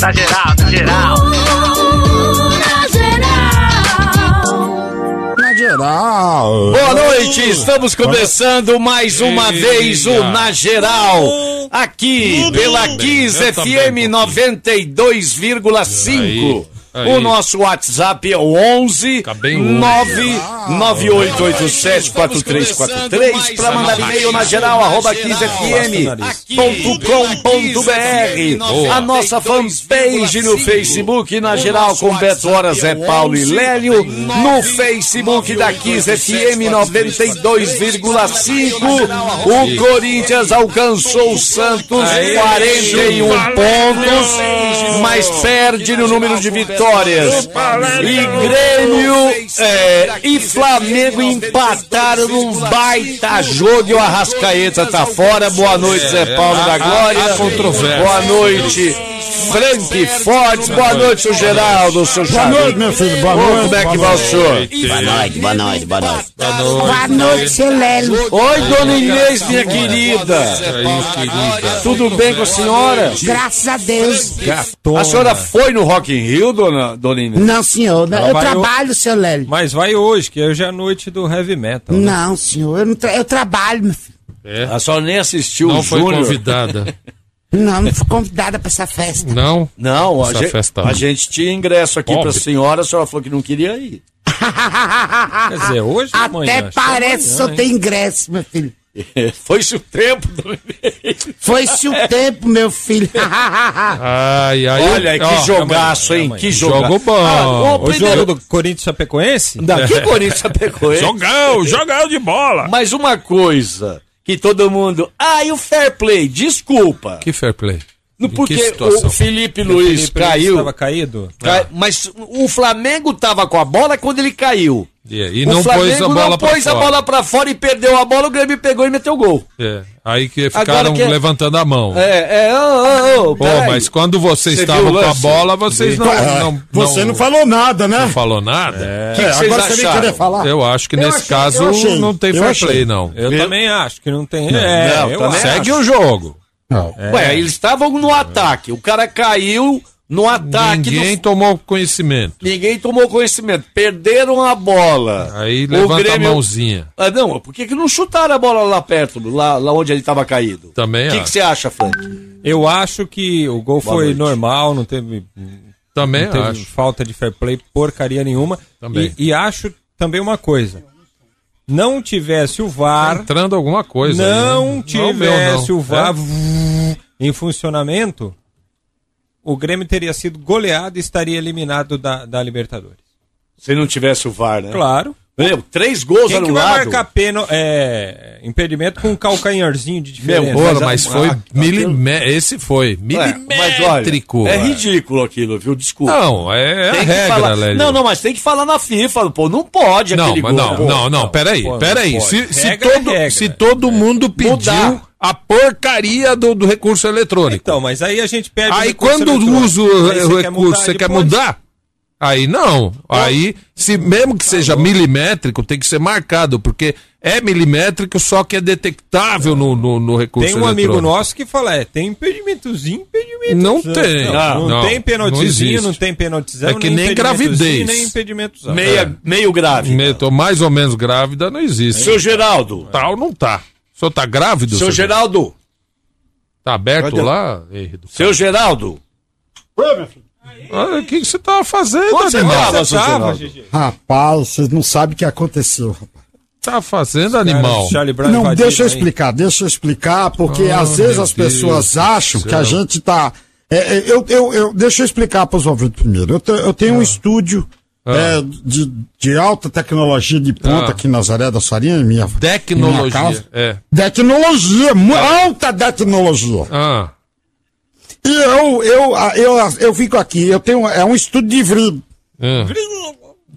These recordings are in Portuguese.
Na geral, na geral. Na geral. Boa noite, estamos começando mais uma vez o Na Geral. Aqui pela Kiss FM 92,5. Aí, O aí. nosso WhatsApp é o 11 Fica bem longe. 998874343 para mandar e-mail na geral arroba kissfm.com.br. A nossa fanpage no Facebook na geral com Beto Hora, Zé Paulo e Lélio. No Facebook da Kiss FM 92,5. O Corinthians alcançou o Santos 41 pontos, mas perde no número de vitórias. E Grêmio é, e Flamengo empataram num baita jogo e o Arrascaeta tá fora. Boa noite, Zé Paulo da Glória. Boa noite, Frank Fortes. Boa noite, seu Geraldo, seu Boa noite, meu filho. Boa Ô, noite. Como é que boa vai o noite. senhor? Boa noite, boa noite, boa noite. Boa noite, seu Lélio. Oi, dona Inês, minha querida. Tudo bem com a senhora? Graças a Deus. A senhora foi no Rock in Rio, dona, dona Inês? Não, senhor. Ela eu trabalho, seu Lélio. Mas vai hoje, que hoje é a noite do heavy metal. né? Não, senhor. Eu, não tra- eu trabalho, meu filho. A senhora nem assistiu Não o foi Júnior? convidada. Não, não fui convidada pra essa festa. Não? Não, a gente, festa- a gente tinha ingresso aqui Pobre. pra senhora, a senhora falou que não queria ir. Quer dizer, hoje ou amanhã? Até que é parece amanhã, que só hein? tem ingresso, meu filho. Foi-se o tempo, Inês. Foi-se o tempo, meu filho. Ai, ai. Olha aí, que ó, jogaço, hein? Que jogaço. Jogo bom. Ah, o O primeiro... jogo do Corinthians Chapecoense? Não, que Corinthians hein? Jogão, jogão de bola. Mas uma coisa que todo mundo... Ah, e o fair play? Desculpa. Que fair play. No- Em Porque o Felipe O Luiz Felipe Luiz caiu... Estava caído? cai- Mas o Flamengo tava com a bola quando ele caiu. E, e o não Flamengo pôs a bola não pra pôs a fora. bola pra fora e perdeu a bola, o Grêmio pegou e meteu gol. É, aí que ficaram que- levantando a mão. É, é, ô, ô, ô, Pô, peraí. mas quando vocês Você estavam o com a bola, vocês não, não, Você não falou nada, né? não falou nada? O que, que vocês Agora você nem acharam? querer falar. Eu acho que Eu nesse achei- caso eu não tem Eu fair achei. play, não. Eu Eu- também acho que não tem. é, não, eu também acho. Segue o jogo. Não. Ué, eles estavam no ataque. O cara caiu no ataque. Ninguém do- tomou conhecimento. Ninguém tomou conhecimento. Perderam a bola. Aí O levanta Grêmio- a mãozinha. Ah, não, por que, que não chutaram a bola lá perto, lá, lá onde ele estava caído? Também O que, que você acha, Frank? Eu acho que o gol Boa foi noite. normal, não teve, Também não teve acho. falta de fair play, porcaria nenhuma. Também. E, e acho também uma coisa. Não tivesse o VAR, Entrando alguma coisa. aí, não né? tivesse não. o VAR É? em funcionamento, o Grêmio teria sido goleado e estaria eliminado da, da Libertadores. Se não tivesse o VAR, né? Claro. Meu, três gols Quem que vai anulados. marcar peno, é, impedimento com um calcanharzinho de diferença? Meu, Mas mas a- foi ah, milimé... Esse foi. Mas olha, Milimétrico. é ridículo aquilo, viu? Desculpa. Não, é a Tem que regra, falar- Lélio. Não, não, mas tem que falar na FIFA, pô, não pode Não, aquele mas gol. não, pô. não, não, peraí, pô, não peraí. pode. Se, se Regra é todo, regra. se todo mundo pediu Mudar. a porcaria do, do recurso eletrônico. Então, mas aí a gente perde o aí quando usa o, recurso, mudar, você quer mudar? Aí não. Aí, se mesmo que seja milimétrico, tem que ser marcado, porque é milimétrico, só que é detectável no, no, no recurso Tem um amigo nosso que fala, é, tem impedimentozinho, impedimento. Não tem. Não, Não, tem não penaltizinho, existe. não tem penaltizão, É que nem gravidez. nem impedimentozão. Meia, meio grave. Me- tô mais ou menos grávida, não existe. Seu Geraldo. Tal não tá. O senhor tá grávido? Seu senhor? Geraldo. Tá aberto Cadê? lá? Ei, do- Seu Geraldo. Ah, O que que você tava fazendo, Onde você animal? tava, seu Tava? Gigi. Rapaz, vocês não sabem o que aconteceu. rapaz. Tá fazendo, animal? Não, deixa eu aí. explicar, deixa eu explicar, porque Ah, às vezes as pessoas Deus acham do que a gente tá. é, é, eu, eu, eu, deixa eu explicar para os ouvintes primeiro. Eu, te- eu tenho um estúdio Ah. é, de, de alta tecnologia de ponta Ah. aqui na Nazaré da Farinha, em minha, em minha Tecnologia. casa. É. Tecnologia, mu- alta tecnologia. Ah, E eu, eu, eu, eu fico aqui, eu tenho. É um estúdio de vidro. ah.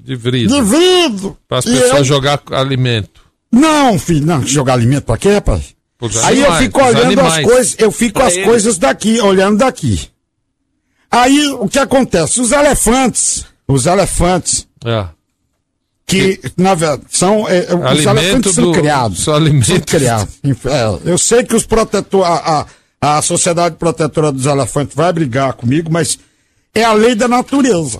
De vidro. De vidro. Para as pessoas eu- jogar alimento. Não, filho, não, jogar alimento pra quê, rapaz? Pros Aí eu animais, fico olhando as animais. coisas, eu fico Pra as ele. coisas daqui, olhando daqui. Aí o que acontece? Os elefantes, os elefantes, É. que na verdade são. é, os Alimento elefantes são do- criados. são alimentos. São criados. É, eu sei que os protetor, a, a, a Sociedade Protetora dos Elefantes vai brigar comigo, mas É a lei da natureza.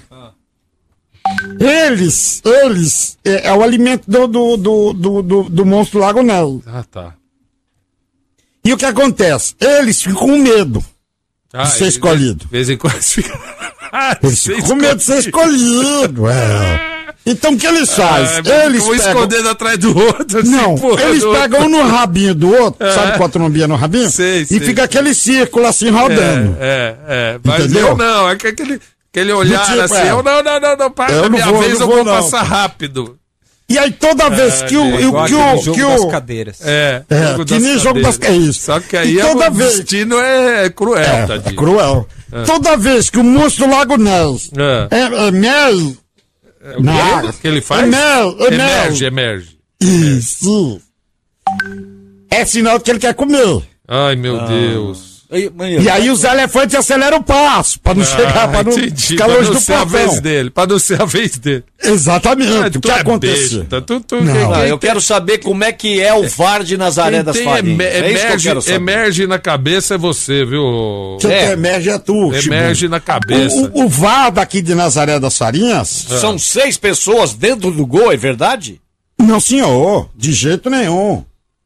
Eles, eles, é, é o alimento do, do, do, do, do, do monstro Lago Nel. Ah, tá. E o que acontece? Eles ficam com medo Ah, de ser ele- escolhido. De vez em quando eles ficam. Ah, Eles ficam com medo de ser escolhido. É. Então o que eles fazem? Ah, eles um pegam... escondendo atrás do outro. assim, Não, eles o pegam um no rabinho do outro, sabe qual a trombinha no rabinho? Sei, e sei. fica aquele círculo assim rodando. É, é, é. Mas Entendeu? eu não, é que aquele, aquele olhar tipo, assim, é. eu não, não, não, não, para, Eu não minha vou, vez não eu vou, não. passar rápido. E aí toda vez que o. É que igual o- que o. jogo que das o- cadeiras. É, É, que das nem jogo das- cadeiras. é isso. Só que E aí é, toda o vez- destino é cruel, É, é tadinho. cruel. Toda vez que o monstro Lago Ness É. é, é. O água. que ele faz? Mel, é emerge, emerge. Isso. É sinal que ele quer comer. Ai, meu Deus. E aí os elefantes aceleram o passo, pra não chegar, pra não Ah, entendi, ficar longe não do ser a vez dele, pra não ser a vez dele. Exatamente. Ah, o que é aconteceu? besta, tu- tu- Não. Ah, quem eu quero saber como é que é o VAR de Nazaré Quem das tem Farinhas. eme- É isso que eu emerge, quero saber. emerge na cabeça é você, viu? É. tem emerge é tu, Emerge Chibu. na cabeça. O, o, o VAR daqui de Nazaré das Farinhas? São seis pessoas dentro do gol, é verdade? Não, senhor, de jeito nenhum.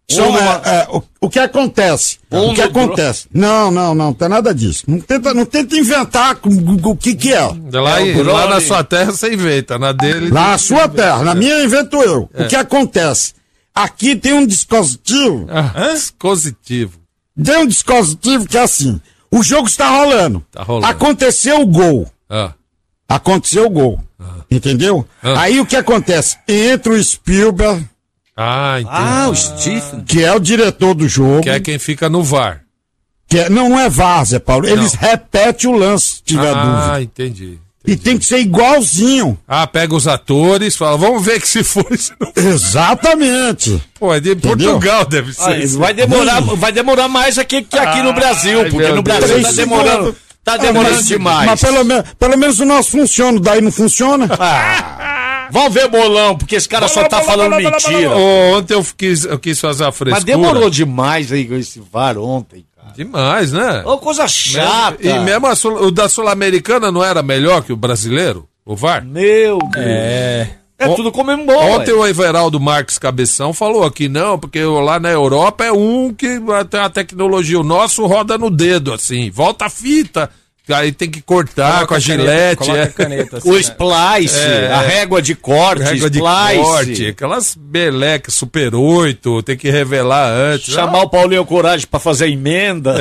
São, Um é, é, o, o que acontece? O que dro- acontece? Não, não, não, tem nada disso. Não tenta, não tenta inventar com- o que que é. Lá, É o lá na sua terra você inventa, na dele. Na sua terra, na minha invento eu. O que acontece? Aqui tem um dispositivo, Ah, dispositivo. tem um dispositivo que é assim, o jogo está rolando. Tá rolando. Aconteceu o gol. Ah, Aconteceu o gol. Entendeu? Ah. Aí o que acontece? Entra o Spielberg, ah entendi. Ah, o Stephen. que é o diretor do jogo. que é quem fica no VAR. que é- não, não é VAR, Zé Paulo. Eles repetem o lance, se tiver ah, dúvida. entendi. E tem que ser igualzinho. Ah, pega os atores, fala, vamos ver que se foi. se não- Exatamente. Pô, é de Entendeu? Portugal, deve ser. Ah, isso. vai demorar, vai demorar mais aqui que aqui no Brasil, Ai, porque no Brasil Deus. tá demorando, tá demorando demais. Mas pelo, me- pelo menos o nosso funciona, daí não funciona. Vamos ver bolão, porque esse cara só tá falando mentira. Ô, ontem eu quis, eu quis fazer a frescura. Mas demorou demais aí com esse VAR ontem, cara. Demais, né? Ô, coisa chata. E mesmo a Sul- o da Sul-Americana não era melhor que o brasileiro? O VAR? Meu Deus. É. É, tudo comemorou. Ontem o Everaldo Marques Cabeção falou aqui, não, porque lá na Europa é um que tem a tecnologia, o nosso roda no dedo, assim, volta a fita, aí tem que cortar com a gilete, Coloca é. a caneta assim, O né? splice, É. a régua de corte, Régua de splice. corte, aquelas belecas Super 8, tem que revelar antes. Chamar o Paulinho Coragem pra fazer emenda.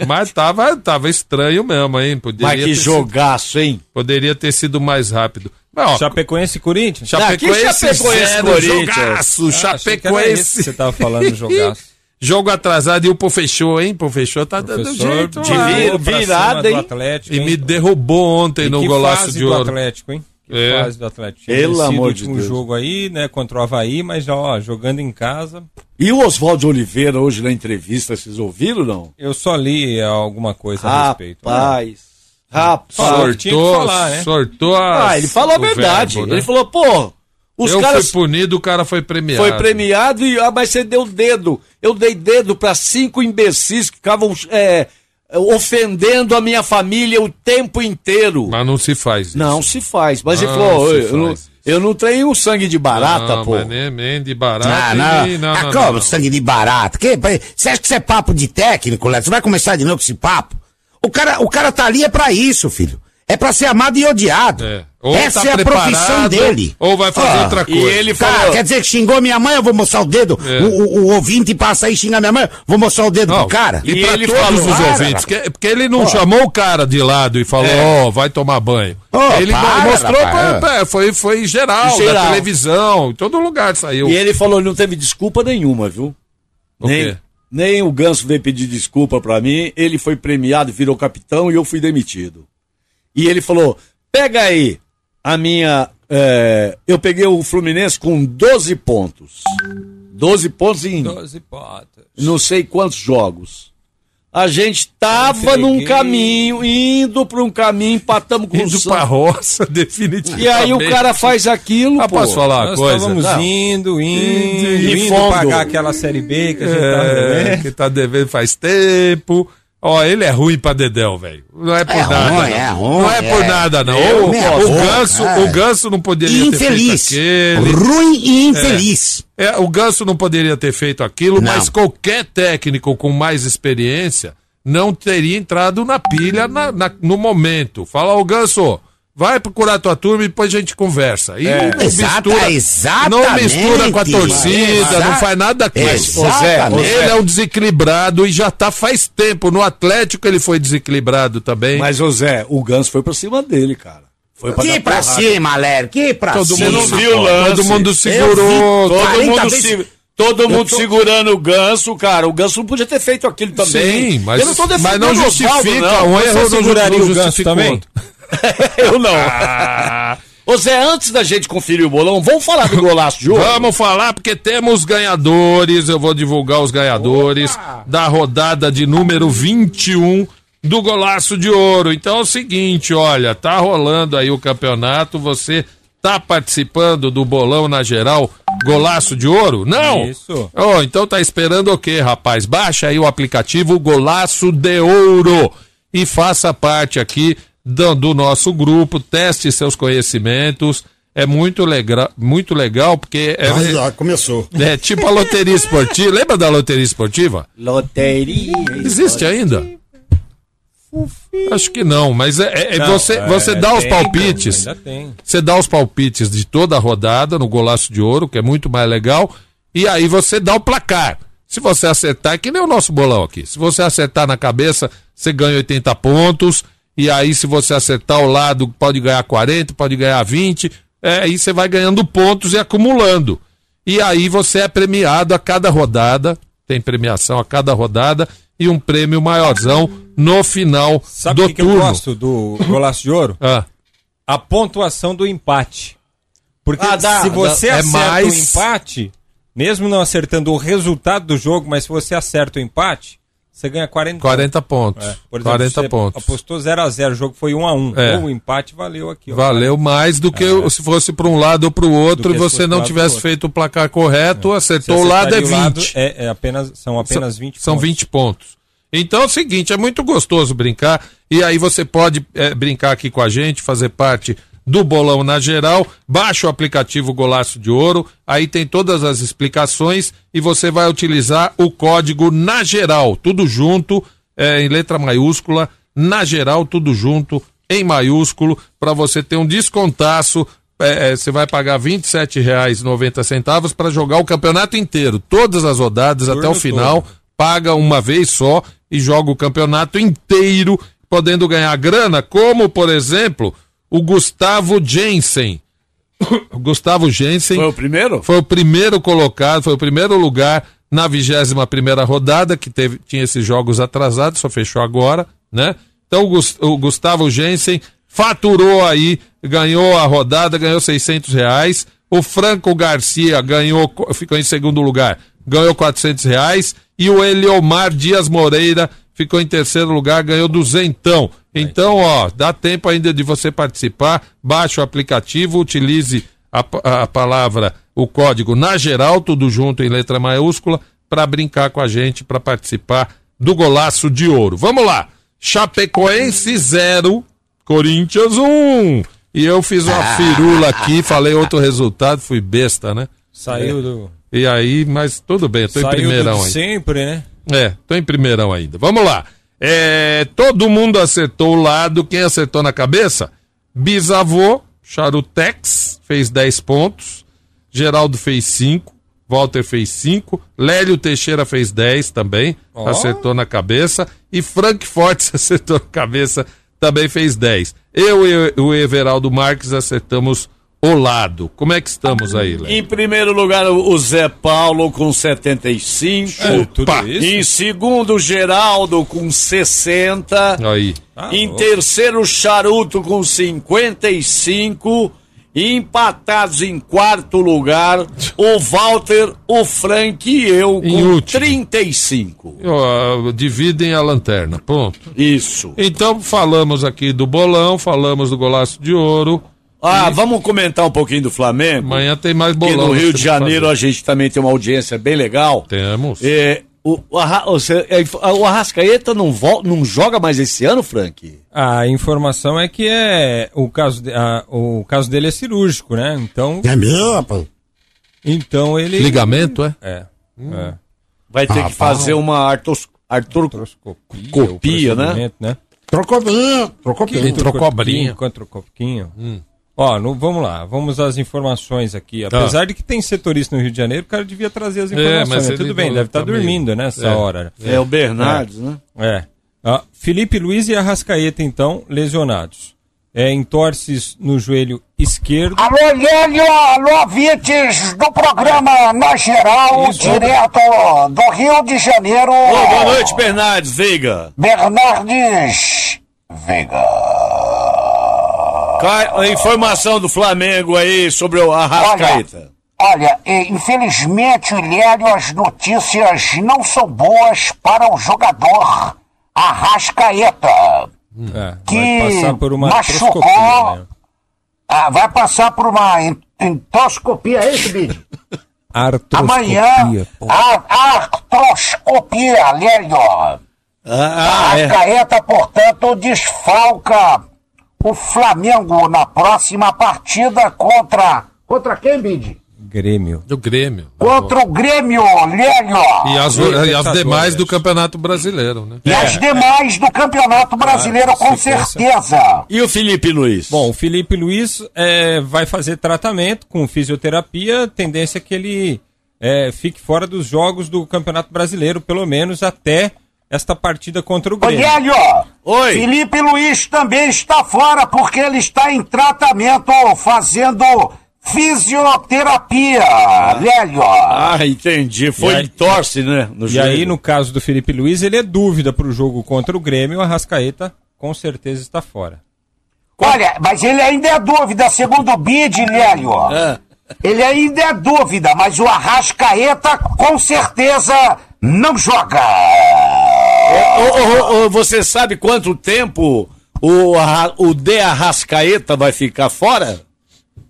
É, mas tava, tava estranho mesmo, hein? Poderia, Mas que ter sido, jogaço, hein? poderia ter sido mais rápido. Ó, Chapecoense e Corinthians? Chapecoense, Ah, que Chapecoense, zero, Corinthians? jogaço, Ah, Chapecoense. você tava falando, jogaço. Jogo atrasado e o Pô fechou, hein? Pô fechou tá dando Professor, jeito. de vir- virada, hein? Atlético, E hein? me derrubou ontem E no que golaço fase de do ouro. Atlético, hein? Que É. fase do Atlético. Tinha Pelo amor o de último Deus. jogo aí, né, contra o Havaí, mas já, ó, jogando em casa. E o Oswaldo Oliveira hoje na entrevista, vocês ouviram não? Eu só li alguma coisa a respeito. Rapaz. Rapaz. Que Sortou, falar, né? sortou a. Ah, ele falou a verdade. verbo, né? Ele falou, pô, os Eu caras fui punido, o cara foi premiado. foi premiado e ah, mas você deu dedo. Eu dei dedo pra cinco imbecis que ficavam é, ofendendo a minha família o tempo inteiro. Mas não se faz isso. Não se faz. Mas ele Não falou, eu, não, eu não tenho sangue de barata, não, pô. Mas nem, nem de barato. Ah, e- não. não, ah, não, como? não, não. Sangue de barato. Que, você acha que isso é papo de técnico, Léo? Você vai começar de novo com esse papo? O cara, o cara tá ali é pra isso, filho. É pra ser amado e odiado. É. Ou Essa tá é a profissão dele. Ou vai fazer Ah, outra E coisa. ele Cara, falou, quer dizer que xingou minha mãe, eu vou mostrar o dedo. É. O, o- o ouvinte passa aí e xinga minha mãe, vou mostrar o dedo Não, pro cara. E, E pra ele todos falou, os para, ouvintes, que- porque ele não chamou o cara de lado e falou, ó, vai tomar banho. Ô, ele para, mostrou, rapaz. pra- pra- foi, foi geral, Geral. da televisão, em todo lugar saiu. e ele falou, não teve desculpa nenhuma, viu? O nem, quê? nem o Ganso veio pedir desculpa pra mim, ele foi premiado, virou capitão e eu fui demitido. E ele falou: pega aí a minha. é, eu peguei o Fluminense com 12 pontos. 12 pontos em 12 potas. não sei quantos jogos. A gente tava num caminho, indo pra um caminho, empatamos com o Indo Santos. pra roça, definitivamente. E aí o cara faz aquilo, Ah, pô. posso falar uma Nós coisa? estávamos Não. indo, indo, E indo fundo. pagar aquela Série B que a gente tava É, devendo. que tá devendo faz tempo. Ó, ele é ruim pra Dedéu, velho. Não é por É nada. ruim, não. é ruim, não é por é. nada, não. Eu, o, o ganso, é. o ganso não poderia Infeliz. ter feito aquele. Ruim e infeliz. É, o Ganso não poderia ter feito aquilo, Não. mas qualquer técnico com mais experiência não teria entrado na pilha na- na- no momento. Fala, ô Ganso, vai procurar tua turma e depois a gente conversa. E não, Exata- mistura, exatamente. não mistura com a torcida, Exa- não faz nada daquilo. Exatamente. Ele é um desequilibrado e já tá faz tempo. No Atlético ele foi desequilibrado também. Mas, Zé, o Ganso foi pra cima dele, cara. Foi pra Que pra porrada. cima, Léo, que pra Todo cima. mundo Você não viu o lance? Todo mundo segurou. Todo 40 mundo, vezes- se- todo mundo tô- segurando o ganso, cara. O ganso não podia ter feito aquilo também. Sim, mas, eu não tô mas defendendo não justifica. não. um erro não não o Ganso justifica também? Eu não. Ô Zé, antes da gente conferir o bolão, vamos falar do golaço de hoje? Vamos falar porque temos ganhadores. Eu vou divulgar os ganhadores da rodada de número 21 do Golaço de Ouro. Então é o seguinte, olha, tá rolando aí o campeonato, você tá participando do bolão na geral Golaço de Ouro? Não. Isso. Oh, então tá esperando o quê, rapaz? Baixa aí o aplicativo Golaço de Ouro e faça parte aqui do, do nosso grupo, teste seus conhecimentos. É muito legal, muito legal porque é, Ai, ó, começou. é tipo a loteria esportiva. Lembra da loteria esportiva? Loteria. Existe ainda? Acho que não, mas é, é- é Não, você, é, você dá os tem, palpites. Você dá os palpites de toda a rodada no golaço de ouro, que é muito mais legal, e aí você dá o placar. Se você acertar, é que nem o nosso bolão aqui. Se você acertar na cabeça, você ganha 80 pontos, e aí se você acertar ao lado, pode ganhar 40, pode ganhar 20, é, aí você vai ganhando pontos e acumulando. E aí você é premiado a cada rodada, tem premiação a cada rodada, e um prêmio maiorzão no final Sabe do o que, que eu turno. gosto do Golaço de Ouro? Ah, A pontuação do empate. Porque Ah, dá, se você dá. É acerta mais- o empate, mesmo não acertando o resultado do jogo, mas se você acerta o empate, você ganha 40 40 pontos. É, por exemplo, 40 você pontos. apostou 0x0, o jogo foi 1x1. É. O empate valeu aqui. ó. Valeu mais do que se fosse para um lado ou para o outro e você não lado tivesse feito o placar correto, Se acertou o lado é acertaria o 20. é, é apenas, são apenas 20 São pontos. 20 pontos. Então é o seguinte, é muito gostoso brincar e aí você pode é, brincar aqui com a gente, fazer parte do bolão na geral, baixa o aplicativo Golaço de Ouro, aí tem todas as explicações e você vai utilizar o código na geral, tudo junto, é, em letra maiúscula, na geral, tudo junto, em maiúsculo, para você ter um descontaço. é, é, você vai pagar R$ 27,90 para jogar o campeonato inteiro, todas as rodadas até o final paga uma vez só e joga o campeonato inteiro, podendo ganhar grana, como, por exemplo, o Gustavo Jensen. O Gustavo Jensen Foi o primeiro? foi o primeiro colocado, foi o primeiro lugar na 21 primeira rodada, que teve, tinha esses jogos atrasados, só fechou agora, né? Então o, Gus- o Gustavo Jensen faturou aí, ganhou a rodada, ganhou 600 reais. O Franco Garcia ganhou, co- ficou em segundo lugar, ganhou 400 reais. E o Eliomar Dias Moreira ficou em terceiro lugar, ganhou duzentão. Então, ó, dá tempo ainda de você participar. Baixe o aplicativo, utilize a, a palavra, o código na geral, tudo junto em letra maiúscula, para brincar com a gente, para participar do golaço de ouro. Vamos lá! Chapecoense 0, Corinthians 1. Um. E eu fiz uma firula aqui, falei outro resultado, fui besta, né? Saiu do. E aí, mas tudo bem, eu tô em Saiu primeirão do ainda. sempre, né? É, tô em primeirão ainda. Vamos lá. É, todo mundo acertou o lado. Quem acertou na cabeça? Bisavô, Charutex, fez 10 pontos. Geraldo fez 5. Walter fez 5. Lélio Teixeira fez 10 também. Ó. Acertou na cabeça. E Frank Fortes acertou na cabeça. Também fez 10. Eu e o Everaldo Marques acertamos o lado. Como é que estamos aí, Lélio? Em primeiro lugar, o Zé Paulo com 75. É, tudo isso? Em segundo, Geraldo com 60. Aí. Ah, em louco. terceiro, Charuto com 55. E empatados em quarto lugar, o Walter, o Frank e eu Em com último. 35. Ó, dividem a lanterna. Ponto. Isso. Então falamos aqui do bolão, falamos do golaço de ouro. Ah, vamos comentar um pouquinho do Flamengo. Amanhã tem mais que bolão. no nós Rio de que Janeiro fazer. a gente também tem uma audiência bem legal. Temos. É, O, o, é, o Arrascaeta não, vol- não joga mais esse ano, Frank? A informação é que é o caso, de- a- o caso dele é cirúrgico, né? Então, É meu, rapaz. então ele Ligamento, é? é, é. Vai ter Ah, que fazer uma artos, artur, Artroscopia, Copia, né? né? Trocou bem, trocou bem. Entrou cobrinha. Encontrou copinho. Ó, no- vamos lá, vamos às informações aqui. Apesar de que tem setorista no Rio de Janeiro, o cara devia trazer as É, informações. mas né? Tudo bem, deve estar tá dormindo nessa É. hora. É, o Bernardes, né? É. Ó, Felipe Luiz e Arrascaeta, então, lesionados. É, entorces no joelho esquerdo. Alô, Lélio, alô, ouvintes do programa Na Geral, Isso. direto do Rio de Janeiro. Ô, boa noite, Bernardes, Veiga. Bernardes Veiga. Qual a informação do Flamengo aí sobre o Arrascaeta? Olha, eh, infelizmente, Lélio, as notícias não são boas para o jogador Arrascaeta. É, Que vai passar por uma machucou. né? Ah, vai passar por uma en- endoscopia, é isso, Bid? Artroscopia. Amanhã, a artroscopia, Lélio. Ah, ah, é. Arrascaeta, portanto, desfalca o Flamengo na próxima partida contra. Contra quem, Bid? Grêmio. Do Grêmio. Contra o Grêmio, Lélio. E as, e as demais do Campeonato Brasileiro, né? E as demais do Campeonato Brasileiro, com sequência. certeza. E o Felipe Luiz? Bom, o Felipe Luiz é, vai fazer tratamento com fisioterapia, tendência é que ele é, fique fora dos jogos do Campeonato Brasileiro, pelo menos até esta partida contra o Ô, Grêmio. Lélio. Oi. Felipe Luiz também está fora porque ele está em tratamento, fazendo fisioterapia, Lélio. Ah, entendi. Foi aí- torce, né? No E aí, no caso do Felipe Luiz, ele é dúvida para o jogo contra o Grêmio, o Arrascaeta com certeza está fora. Olha, mas ele ainda é dúvida, segundo o Bid, Lélio. Ah. Ele ainda é dúvida, mas o Arrascaeta com certeza não joga. Ô, ô, ô, você sabe quanto tempo o, o De Arrascaeta vai ficar fora?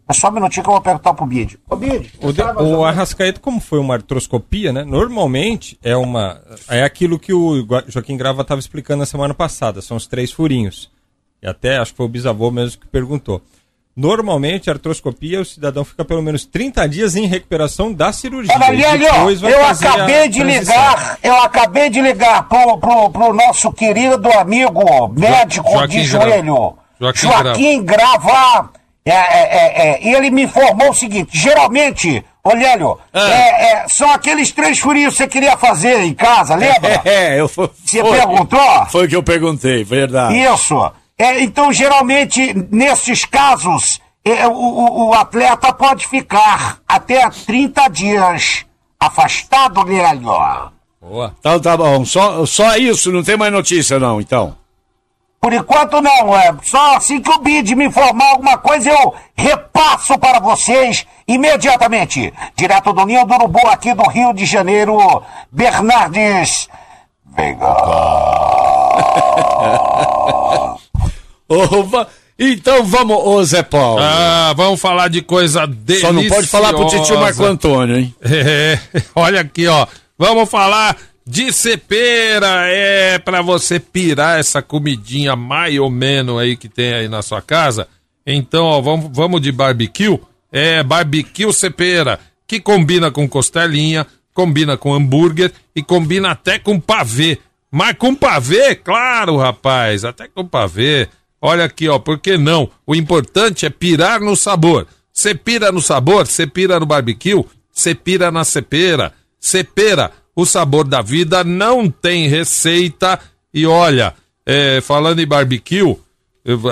É só um minutinho que eu vou perguntar pro Bid. Ô, Bid, O, de- o Arrascaeta, como foi uma artroscopia, né? Normalmente é uma. É aquilo que o Joaquim Grava estava explicando na semana passada, são os três furinhos. E até acho que foi o bisavô mesmo que perguntou. Normalmente, a artroscopia, o cidadão fica pelo menos 30 dias em recuperação da cirurgia. Olha, Lélio, depois vai eu acabei de ligar, eu acabei de ligar pro, pro, pro nosso querido amigo médico Joaquim de Grava. joelho, Joaquim Joaquim Grava. É, é, é, é, e ele me informou o seguinte: geralmente, Lélio, Ah. é, é, são aqueles três furinhos que você queria fazer em casa, lembra? É, eu fui. Você foi- perguntou? Foi o que eu perguntei, verdade. Isso. É, então, geralmente, nesses casos, é, o, o- o atleta pode ficar até 30 dias afastado, Lélio. Boa. Então tá bom, só, só isso, não tem mais notícia não, então. Por enquanto não, é só assim que o BID me informar alguma coisa eu repasso para vocês imediatamente. Direto do Ninho do Urubu aqui do Rio de Janeiro, Bernardes Veiga. Va- então vamos, ô Zé Paulo. Ah, vamos falar de coisa deliciosa. Só não pode falar pro tio Marco Antônio, hein? É, olha aqui, ó. Vamos falar de cepera. É pra você pirar essa comidinha mais ou menos aí que tem aí na sua casa. Então, ó, vamos, vamos de barbecue. É barbecue cepera, que combina com costelinha, combina com hambúrguer e combina até com pavê. Mas com pavê, claro, rapaz, até com pavê. Olha aqui, ó, por que não? O importante é pirar no sabor. Você pira no sabor, você pira no barbecue, você pira na cepera. Cepera, o sabor da vida não tem receita. E olha, é, falando em barbecue,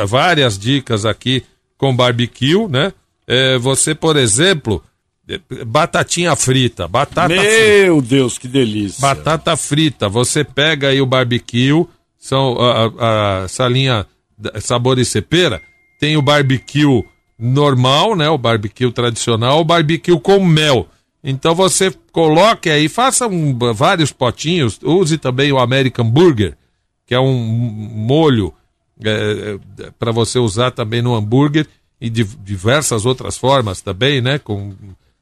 várias dicas aqui com barbecue, né? É, você, por exemplo, é, batatinha frita, batata frita. Meu Deus, que delícia. Batata frita, você pega aí o barbecue, são a, a, a salinha sabor e cepera, tem o barbecue normal, né, o barbecue tradicional, o barbecue com mel. Então você coloque aí, faça um, vários potinhos, use também o American Burger, que é um molho para você usar também no hambúrguer e de diversas outras formas também, né, com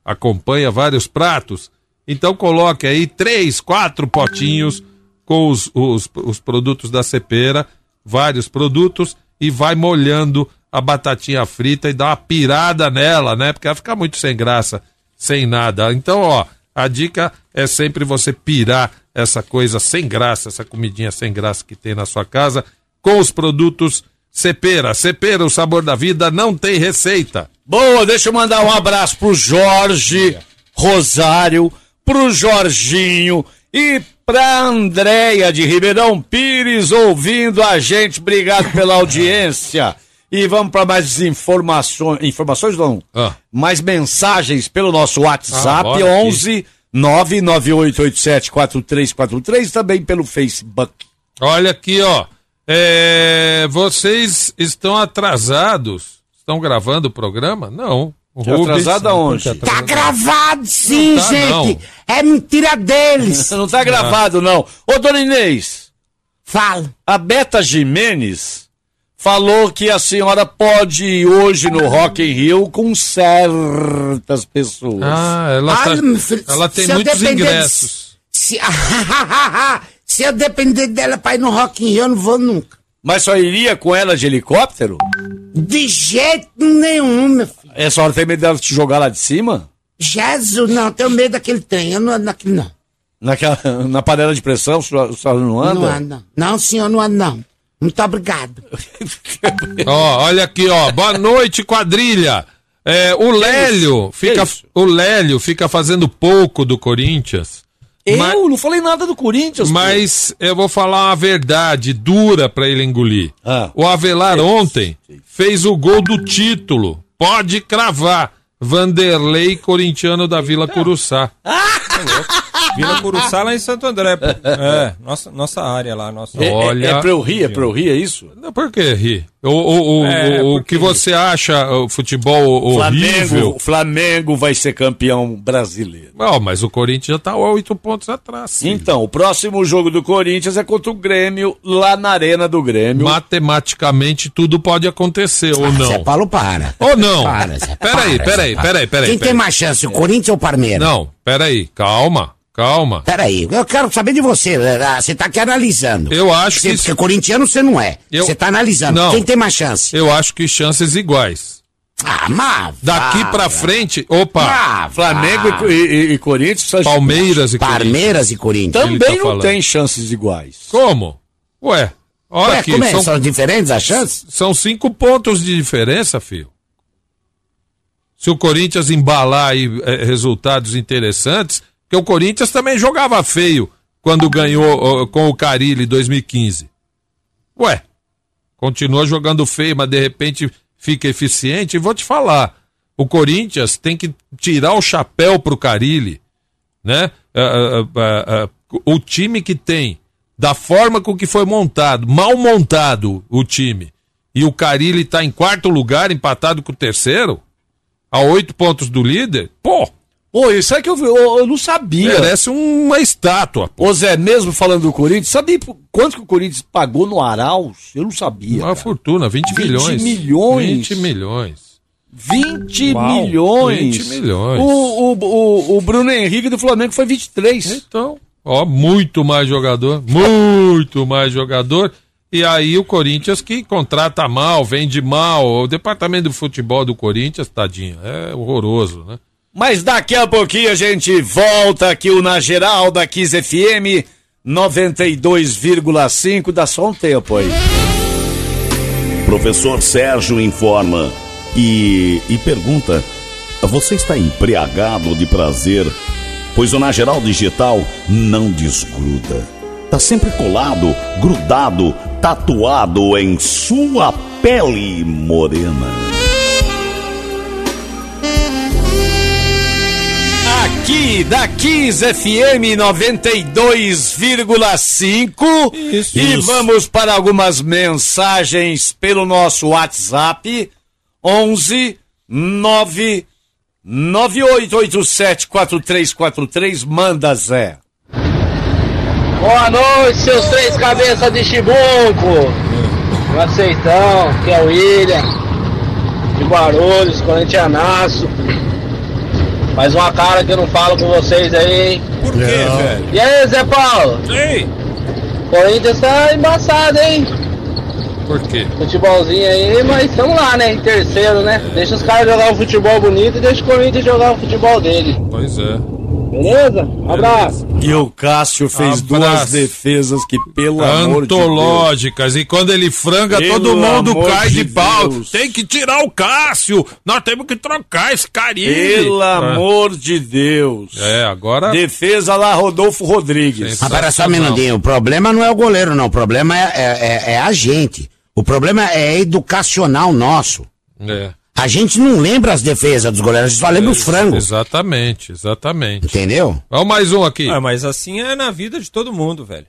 acompanha vários pratos. Então coloque aí três, quatro potinhos com os, os, os produtos da cepera, vários produtos, e vai molhando a batatinha frita e dá uma pirada nela, né? Porque ela fica muito sem graça, sem nada. Então, ó, a dica é sempre você pirar essa coisa sem graça, essa comidinha sem graça que tem na sua casa, com os produtos Cepera. Cepera, o sabor da vida, não tem receita. Boa, deixa eu mandar um abraço pro Jorge Rosário, pro Jorginho e pra Andréia de Ribeirão Pires ouvindo a gente. Obrigado pela audiência. E vamos para mais informações. Informações não? Ah. Mais mensagens pelo nosso Ah, WhatsApp, bora 11 998874343, também pelo Facebook. Olha aqui, ó. É, vocês estão atrasados? Estão gravando o programa? Não. Rubens- Atrasado aonde? Tá gravado sim, Não tá, gente. não. É mentira deles. Não tá gravado, não. Ô, dona Inês, Fala. a Beta Jimenez falou que a senhora pode ir hoje no Rock in Rio com certas pessoas. Ah, ela, tá- ela tem muitos ingressos. de- Se, se eu depender dela pra ir no Rock in Rio, eu não vou nunca. Mas só iria com ela de helicóptero? De jeito nenhum, meu filho. É, a senhora tem medo dela te jogar lá de cima? Jesus, não, tenho medo daquele trem. Eu não ando naquele, não. Naquela, na panela de pressão, a senhora, a senhora não anda? Não ando. Não, senhor, não ando, não. Muito obrigado. Ó, olha aqui, ó. Boa noite, quadrilha. É, o Lélio Que fica, o Lélio fica fazendo pouco do Corinthians. Eu Mas- não falei nada do Corinthians. pô. Mas eu vou falar uma verdade dura pra ele engolir. Ah. O Avelar ontem fez o gol do título. Pode cravar. Vanderlei, corintiano da Vila Curuçá. Vila Curuçá lá em Santo André. É, nossa, nossa área lá, nossa. É, é- Olha- é pra eu rir, é pra eu rir, é isso? Não, Por que rir? O, o, o, É, o- que você acha o futebol horrível? Flamengo, Flamengo vai ser campeão brasileiro. Não, mas o Corinthians já tá oito pontos atrás. sim. Então, o próximo jogo do Corinthians é contra o Grêmio, lá na Arena do Grêmio. Matematicamente tudo pode acontecer, ou Zé não? Paulo, para. Ou não? Para, Zé, Peraí, para, peraí, Zé, peraí, peraí. Quem tem peraí. mais chance, o Corinthians ou o Palmeiras? Não, peraí, calma, calma. Peraí, eu quero saber de você. eh, Você tá aqui analisando. Eu acho Você, que. porque corintiano você não é. Eu- Você tá analisando. Não. Quem tem mais chance? Eu acho que chances iguais. Ah, mas. Daqui pra frente, opa, Ah, Flamengo e, e- e Corinthians Palmeiras e Corinthians. Palmeiras e Corinthians. também tá não falando. tem chances iguais. Como? Ué, olha Ué, aqui, como é? são, São diferentes as chances? são cinco pontos de diferença, filho. Se o Corinthians embalar aí eh, resultados interessantes, porque o Corinthians também jogava feio quando ganhou com o Carilli em 2015. Ué, continua jogando feio, mas de repente fica eficiente. E vou te falar, o Corinthians tem que tirar o chapéu pro Carilli, né? Ah, ah, ah, o time que tem, da forma com que foi montado, mal montado o time, e o Carilli tá em quarto lugar, empatado com o terceiro, a oito pontos do líder, pô, Pô, isso é que eu, vi- eu, eu não sabia. merece uma estátua. Pô. Ô Zé, mesmo falando do Corinthians, sabia quanto que o Corinthians pagou no Arauz? Eu não sabia. Uma cara. fortuna, 20, 20 milhões. milhões. 20 milhões. 20 Uau, milhões. 20 milhões. O, o, o, o Bruno Henrique do Flamengo foi 23. Então, ó, muito mais jogador, muito mais jogador. E aí o Corinthians que contrata mal, vende mal. O departamento de futebol do Corinthians, tadinho, é horroroso, né? Mas daqui a pouquinho a gente volta aqui o Na Geral da Kiss FM 92,5. Dá só um tempo aí. Professor Sérgio informa e, e pergunta: Você está embriagado de prazer? Pois o Na Geral Digital não desgruda. Tá sempre colado, grudado, tatuado em sua pele morena. Aqui da Kiss FM 92,5. Isso. E Isso. vamos para algumas mensagens pelo nosso WhatsApp 11 9 98874343. Manda Zé. Boa noite, seus três cabeças de chibunco. O aceitão, que é o William, de Guarulhos, corintianaço. Mais uma cara que eu não falo com vocês aí, hein? Por quê, velho? E aí, Zé Paulo? Ei! Corinthians tá embaçado, hein? Por quê? Futebolzinho aí, mas estamos lá, né? Em terceiro, né? Deixa os caras jogar um futebol bonito e deixa o Corinthians jogar o futebol dele. Pois é. Beleza? Um abraço. E o Cássio fez Abraço. duas defesas que, pelo amor de Deus. Antológicas. E quando ele franga, Pelo todo mundo cai de, de pau. Tem que tirar o Cássio. Nós temos que trocar esse carinho. Pelo amor de Deus. É, agora. Defesa lá, Rodolfo Rodrigues. Agora só um minutinho, o problema não é o goleiro, não. O problema é, é, é- é a gente. O problema é educacional nosso. É. A gente não lembra as defesas dos goleiros, a gente só lembra os frangos. Exatamente, exatamente. Entendeu? Vamos mais um aqui. Ah, mas assim é na vida de todo mundo, velho.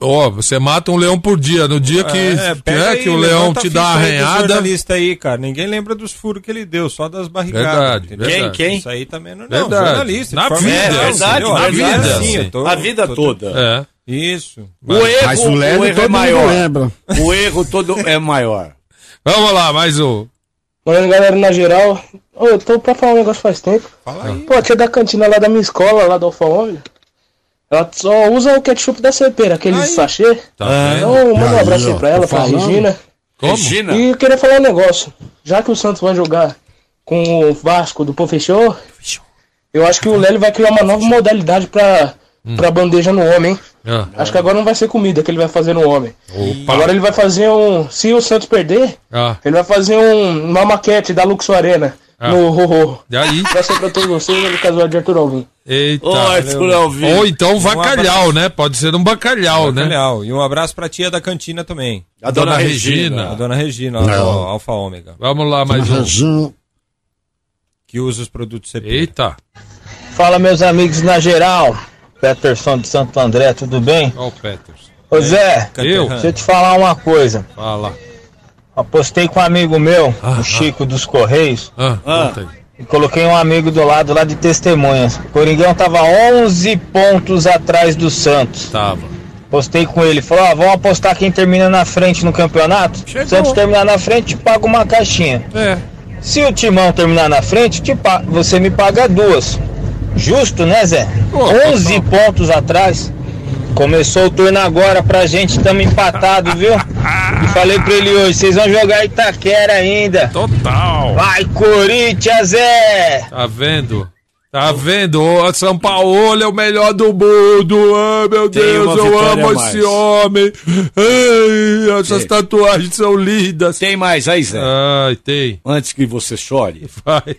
Ó, você mata um leão por dia. No dia que, que, pega é, aí, que o leão a te dá do arranhada. jornalista aí, cara. Ninguém lembra dos furos que ele deu, só das barrigadas. Verdade, verdade. Quem, quem? Isso aí também não, não Verdade. jornalista. Na forma vida, é verdade, na A vida vida, é assim, tô- A vida tô- toda. É. Isso. O erro, Mas o o erro todo é maior. O erro todo é maior. Vamos lá, mais um. Falando galera na geral, Ô, eu tô pra falar um negócio faz tempo. Fala aí. Pô, a tia da cantina lá da minha escola, lá da Alfa Ômega, ela só usa o ketchup da cepera, aquele Aí. sachê. Tá? Então, manda um abraço aí pra ela, pra falando. Regina. Como? Regina. E eu queria falar um negócio. Já que o Santos vai jogar com o Vasco do Pô Fechou, eu acho que o Lélio vai criar uma nova modalidade pra, pra bandeja no homem, hein? Ah, Acho que agora não vai ser comida que ele vai fazer no homem. Opa. Agora ele vai fazer um. Se o Santos perder, Ah, ele vai fazer um, uma maquete da Luxo Arena Ah. no Rorô. e aí? Abraço aí pra todos vocês, ele casal de Arthur Alvim. Eita. Ô, Arthur Alvim. Ou então bacalhau, abraço. né? Pode ser um bacalhau, né? Bacalhau. E um abraço pra tia da cantina também. A dona, Dona Regina. Regina. A dona Regina, Não. Alfa Ômega. Vamos lá, mais um. Regina. Que usa os produtos CP. Eita. Fala, meus amigos na geral. Peterson de Santo André, tudo bem? Ó o Peters. Ô Zé, Eu? deixa eu te falar uma coisa. Fala. Apostei com um amigo meu, o Chico dos Correios, Ah, Ah. e coloquei um amigo do lado lá de testemunhas. O Coringão tava 11 pontos atrás do Santos. Tava. Postei com ele, falou: ó, vamos apostar quem termina na frente no campeonato? Chegou. Santos terminar na frente, te paga uma caixinha. É. Se o Timão terminar na frente, te pa- você me paga duas. Justo, né, Zé? Pô, 11 pontos atrás. Começou o turno agora pra gente, tamo empatado, viu? E falei pra ele hoje, vocês vão jogar Itaquera ainda. Total. Vai, Corinthians, Zé! Tá vendo? Tá vendo? O São Paulo é o melhor do mundo. Ai, meu Tem Deus, eu amo esse homem. Ai, essas tatuagens são lindas. Tem mais aí, Zé? Ai, tem. Antes que você chore. Vai.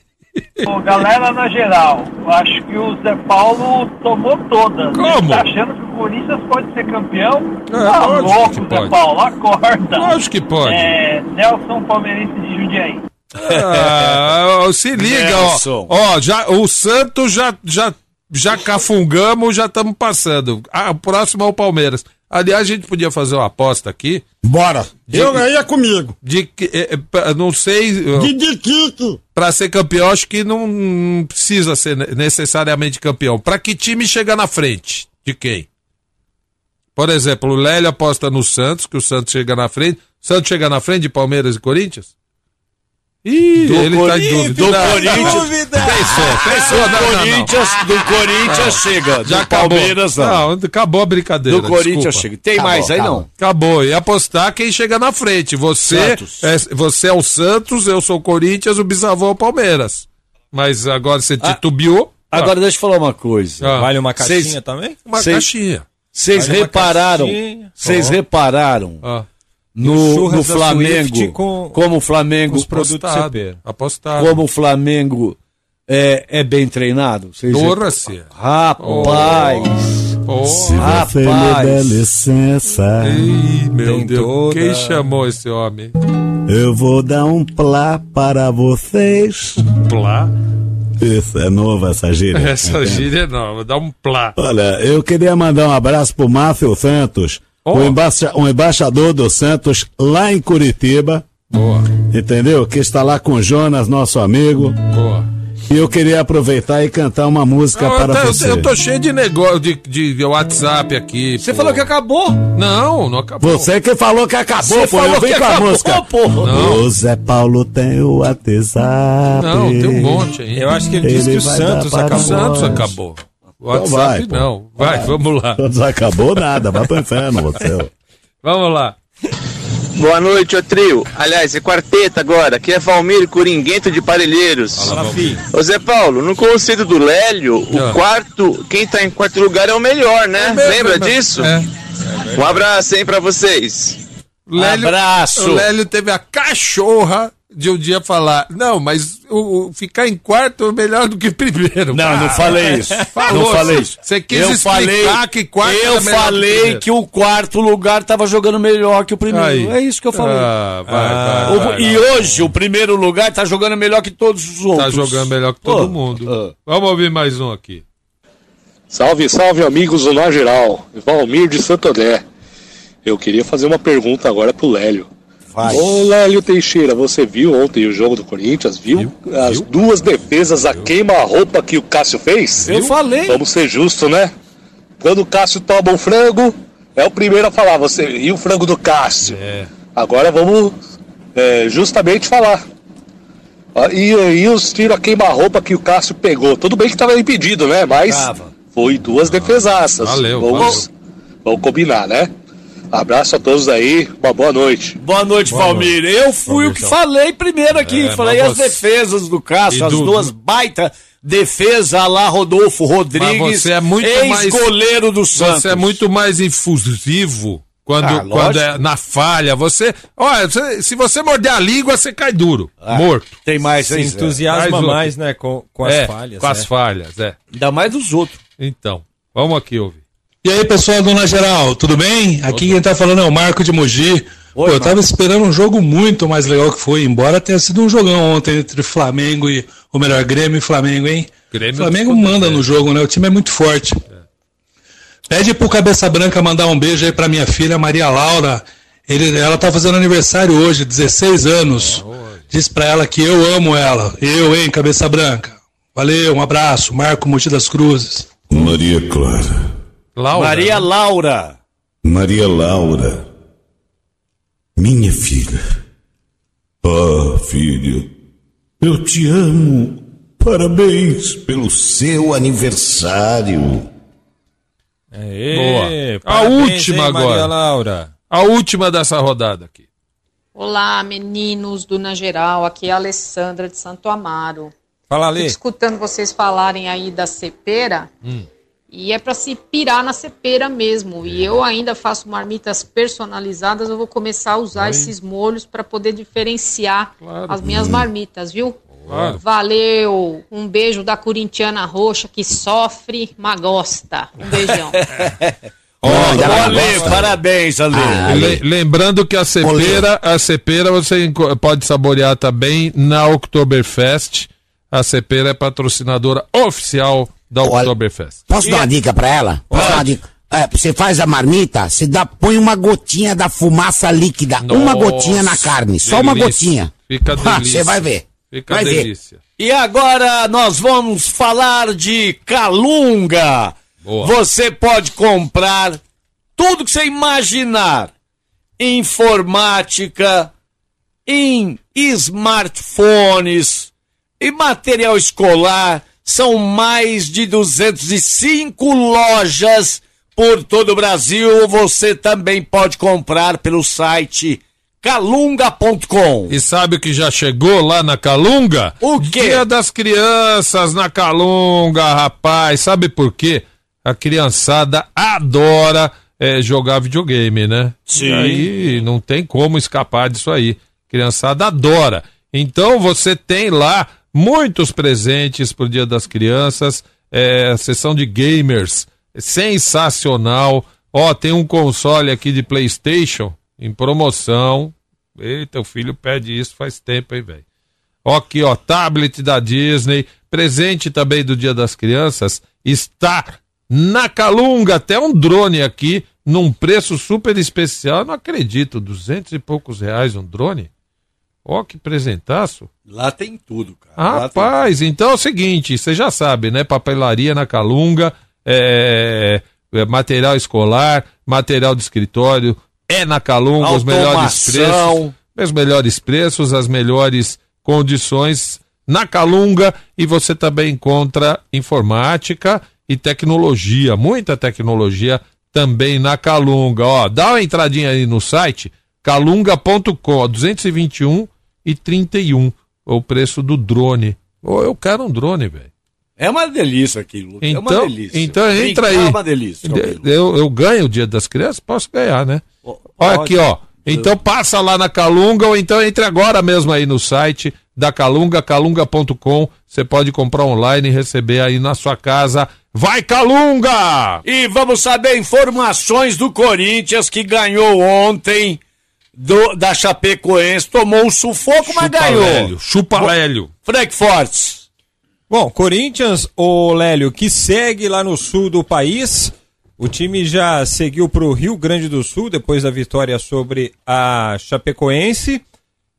Galera, na geral, acho que o Zé Paulo tomou todas. Como? Tá achando que o Corinthians pode ser campeão? É, tá louco, que Zé pode. Paulo, acorda. Lógico que pode. É, Nelson Palmeirense de Jundiaí. Ah, se liga, ó. Ó, já, o Santos já, já, já cafungamos, já estamos passando. Ah, o próximo é o Palmeiras. Aliás, a gente podia fazer uma aposta aqui Bora. Eu aí é comigo. de eh, pa- não sei, De de Kiki. Pra ser campeão, acho que não precisa ser ne- necessariamente campeão. Pra que time chega na frente? De quem? Por exemplo, o Lélio aposta no Santos, que o Santos chega na frente. Santos chega na frente de Palmeiras e Corinthians? Ih, Do ele tá em dúvida. do Não, Corinthians. Pensou, pensou, não, do não, não. Corinthians, do Corinthians chega. Já do acabou. Palmeiras não. Não, acabou a brincadeira. do Corinthians chega. Tem Acabou, mais aí acabou. não? Acabou. E apostar quem chega na frente. Você é, você é o Santos, eu sou o Corinthians, o bisavô é o Palmeiras. Mas agora você titubeou. Agora deixa eu falar uma coisa. Ah. Vale uma caixinha Vocês- também? Uma Cês- caixinha. Vocês Vale repararam? Vocês repararam Ah, no, no Flamengo com- como o Flamengo os produtos apostado. CP. Apostado. como o Flamengo é, é bem treinado? Vocês Porra, se. Rapaz, Porra. Você me rapaz. der licença, Ih, meu Deus. toda- Quem chamou esse homem? eu vou dar um plá para vocês. Plá? Isso é novo essa gíria. Essa entende? gíria é nova. Dá um plá. Olha, eu queria mandar um abraço pro Márcio Santos, Oh. o, embaixa- um embaixador do Santos lá em Curitiba, Boa, entendeu? Que está lá com o Jonas, nosso amigo. boa. E eu queria aproveitar e cantar uma música Não, para eu, você. eu tô cheio de negócio de, de WhatsApp aqui. Você pô. falou que acabou. Não, não acabou. Você que falou que acabou, Você pô, eu falou vim que com a acabou, música. pô. Não. O Zé Paulo tem o WhatsApp. Não, tem um monte aí. Eu acho que ele, disse Ele que o Santos para O acabou. Santos acabou. Então vai, WhatsApp pô. não. Vai, vamos lá. Não acabou nada, vai pro inferno você. Vamos lá. Boa noite, ô trio. Aliás, é quarteta agora. Aqui é Valmir Coringuento de Parelheiros. Fala, filho. Ô Zé Paulo, no conceito do Lélio, o Ah. quarto, quem tá em quarto lugar é o melhor, né? mesmo, Lembra é disso? É. Um abraço, hein, pra vocês. Lélio, Abraço. O Lélio teve a cachorra de um dia falar, não, mas o, o ficar em quarto é melhor do que primeiro. Não, não falei isso. Falou, não falei isso. Você quis eu explicar falei, que quarto Eu que falei primeiro. que o quarto lugar tava jogando melhor que o primeiro. Aí. É isso que eu falei. Ah, vai, Ah, vai, O- vai, e vai. hoje o primeiro lugar tá jogando melhor que todos os Tá outros. jogando melhor que todo Ah, mundo. ah. Vamos ouvir mais um aqui. Salve, salve amigos do Na Geral, Valmir de Santo André. Eu queria fazer uma pergunta agora pro Lélio. Vai. Ô Lélio Teixeira, você viu ontem o jogo do Corinthians? Viu, as duas defesas a queima-roupa que o Cássio fez? Eu falei. Vamos ser justos, né? Quando o Cássio toma um frango, é o primeiro a falar, você e o frango do Cássio? É. Agora vamos é, justamente falar. Ah, E, e os tiros a queima-roupa que o Cássio pegou? Tudo bem que estava impedido, né? Mas Tava. foi duas defesaças. valeu, vamos, vamos combinar, né? Abraço a todos aí, uma boa noite. Boa noite, Valmir. Eu fui o que falei primeiro aqui. É, falei as você- defesas do Cássio, E as do- duas baita defesa lá Rodolfo Rodrigues, você é muito mais- ex-goleiro do Santos. Você é muito mais infusivo quando, Ah, quando é na falha. Você, olha, você- se você morder a língua, você cai duro, morto. Tem mais, Se entusiasma Mais mais, né, com, com as É, falhas. Com né? as falhas, é. Ainda mais dos outros. Então, vamos aqui ouvir. E aí, pessoal do Na Geral, tudo bem? Aqui quem tá falando é o Marco de Mogi. Pô, eu tava esperando um jogo muito mais legal que foi, embora tenha sido um jogão ontem entre Flamengo e, ou melhor, Grêmio e Flamengo, hein? Grêmio Flamengo manda no jogo, né? O time é muito forte. Pede pro Cabeça Branca mandar um beijo aí pra minha filha Maria Laura. Ele, ela tá fazendo aniversário hoje, 16 anos. Diz pra ela que eu amo ela. Eu, hein, Cabeça Branca. Valeu, um abraço. Marco Mogi das Cruzes. Maria Clara, Laura. Maria Laura. Maria Laura, minha filha. Ah, filha, eu te amo. Parabéns pelo seu aniversário. Aê, Boa. A parabéns, última hein, Maria agora. Laura. A última dessa rodada aqui. Olá, meninos do Na Geral, aqui é a Alessandra de Santo Amaro. Fala, Fico Ale. escutando vocês falarem aí da cepera, e é para se pirar na cepera mesmo. E eu ainda faço marmitas personalizadas, eu vou começar a usar esses molhos para poder diferenciar Claro. as minhas marmitas, viu? Claro. Valeu! Um beijo da corintiana roxa que sofre, mas gosta. Um beijão. Ela Ale, parabéns, Ale. Ah, Le- lembrando que a cepera, a cepera você pode saborear também na Oktoberfest. A cepera é patrocinadora oficial da Oktoberfest. Posso dar uma dica pra ela? Posso dar uma dica? É, você faz a marmita, você dá, põe uma gotinha da fumaça líquida, uma Nossa, gotinha na carne, só uma gotinha. Fica Ah, delícia. Você vai ver. Fica vai ver. delícia. E agora nós vamos falar de Calunga. Boa. Você pode comprar tudo que você imaginar. Informática, em smartphones e material escolar. São mais de 205 lojas por todo o Brasil. Você também pode comprar pelo site calunga.com. E sabe o que já chegou lá na Calunga? O quê? Dia das crianças na Calunga, rapaz. Sabe por quê? A criançada adora eh, jogar videogame, né? Sim. E aí não tem como escapar disso aí. Criançada adora. Então você tem lá muitos presentes pro Dia das Crianças. É, sessão de gamers sensacional. Ó, tem um console aqui de PlayStation em promoção. Eita, o filho pede isso faz tempo, hein, velho? Ó, Aqui, ó, tablet da Disney, presente também do Dia das Crianças, está na Calunga, até um drone aqui, num preço super especial, eu não acredito, duzentos e poucos reais um drone? Ó, que presentaço. Lá tem tudo, cara. Rapaz, então é o seguinte, você já sabe, né? Papelaria na Calunga, é, é, material escolar, material de escritório, é na Calunga, os melhores Automação. preços. Os melhores preços, as melhores condições na Calunga e você também encontra informática e tecnologia, muita tecnologia também na Calunga. Ó, dá uma entradinha aí no site calunga.com, ó, 221 e 31, o preço do drone. Ô, eu quero um drone, velho. É uma delícia aquilo. é uma Então, delícia. então entra aí. É uma delícia. Eu, eu ganho o Dia das Crianças, posso ganhar, né? Olha aqui, ó. Então passa lá na Calunga ou então entre agora mesmo aí no site da Calunga, calunga.com. Você pode comprar online e receber aí na sua casa. Vai Calunga! E vamos saber informações do Corinthians que ganhou ontem do, da Chapecoense. Tomou um sufoco, mas ganhou. Lélio, chupa Bo- Lélio. Frankfurt. Bom, Corinthians, o Lélio, que segue lá no sul do país. O time já seguiu para o Rio Grande do Sul depois da vitória sobre a Chapecoense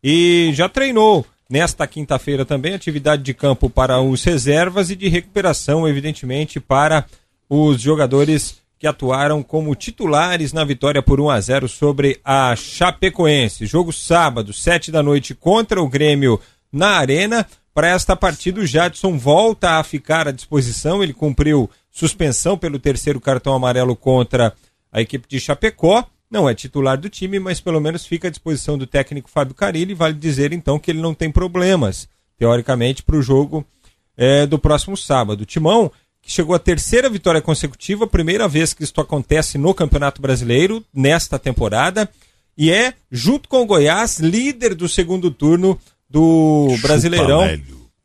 e já treinou nesta quinta-feira também atividade de campo para os reservas e de recuperação, evidentemente, para os jogadores que atuaram como titulares na vitória por 1 a 0 sobre a Chapecoense. Jogo sábado, 7 da noite contra o Grêmio na Arena. Para esta partida, o Jadson volta a ficar à disposição. Ele cumpriu suspensão pelo terceiro cartão amarelo contra a equipe de Chapecó. Não é titular do time, mas pelo menos fica à disposição do técnico Fábio Carilli. Vale dizer então que ele não tem problemas, teoricamente, para o jogo eh, do próximo sábado. Timão, que chegou à terceira vitória consecutiva, primeira vez que isto acontece no Campeonato Brasileiro nesta temporada, e é, junto com o Goiás, líder do segundo turno do Brasileirão,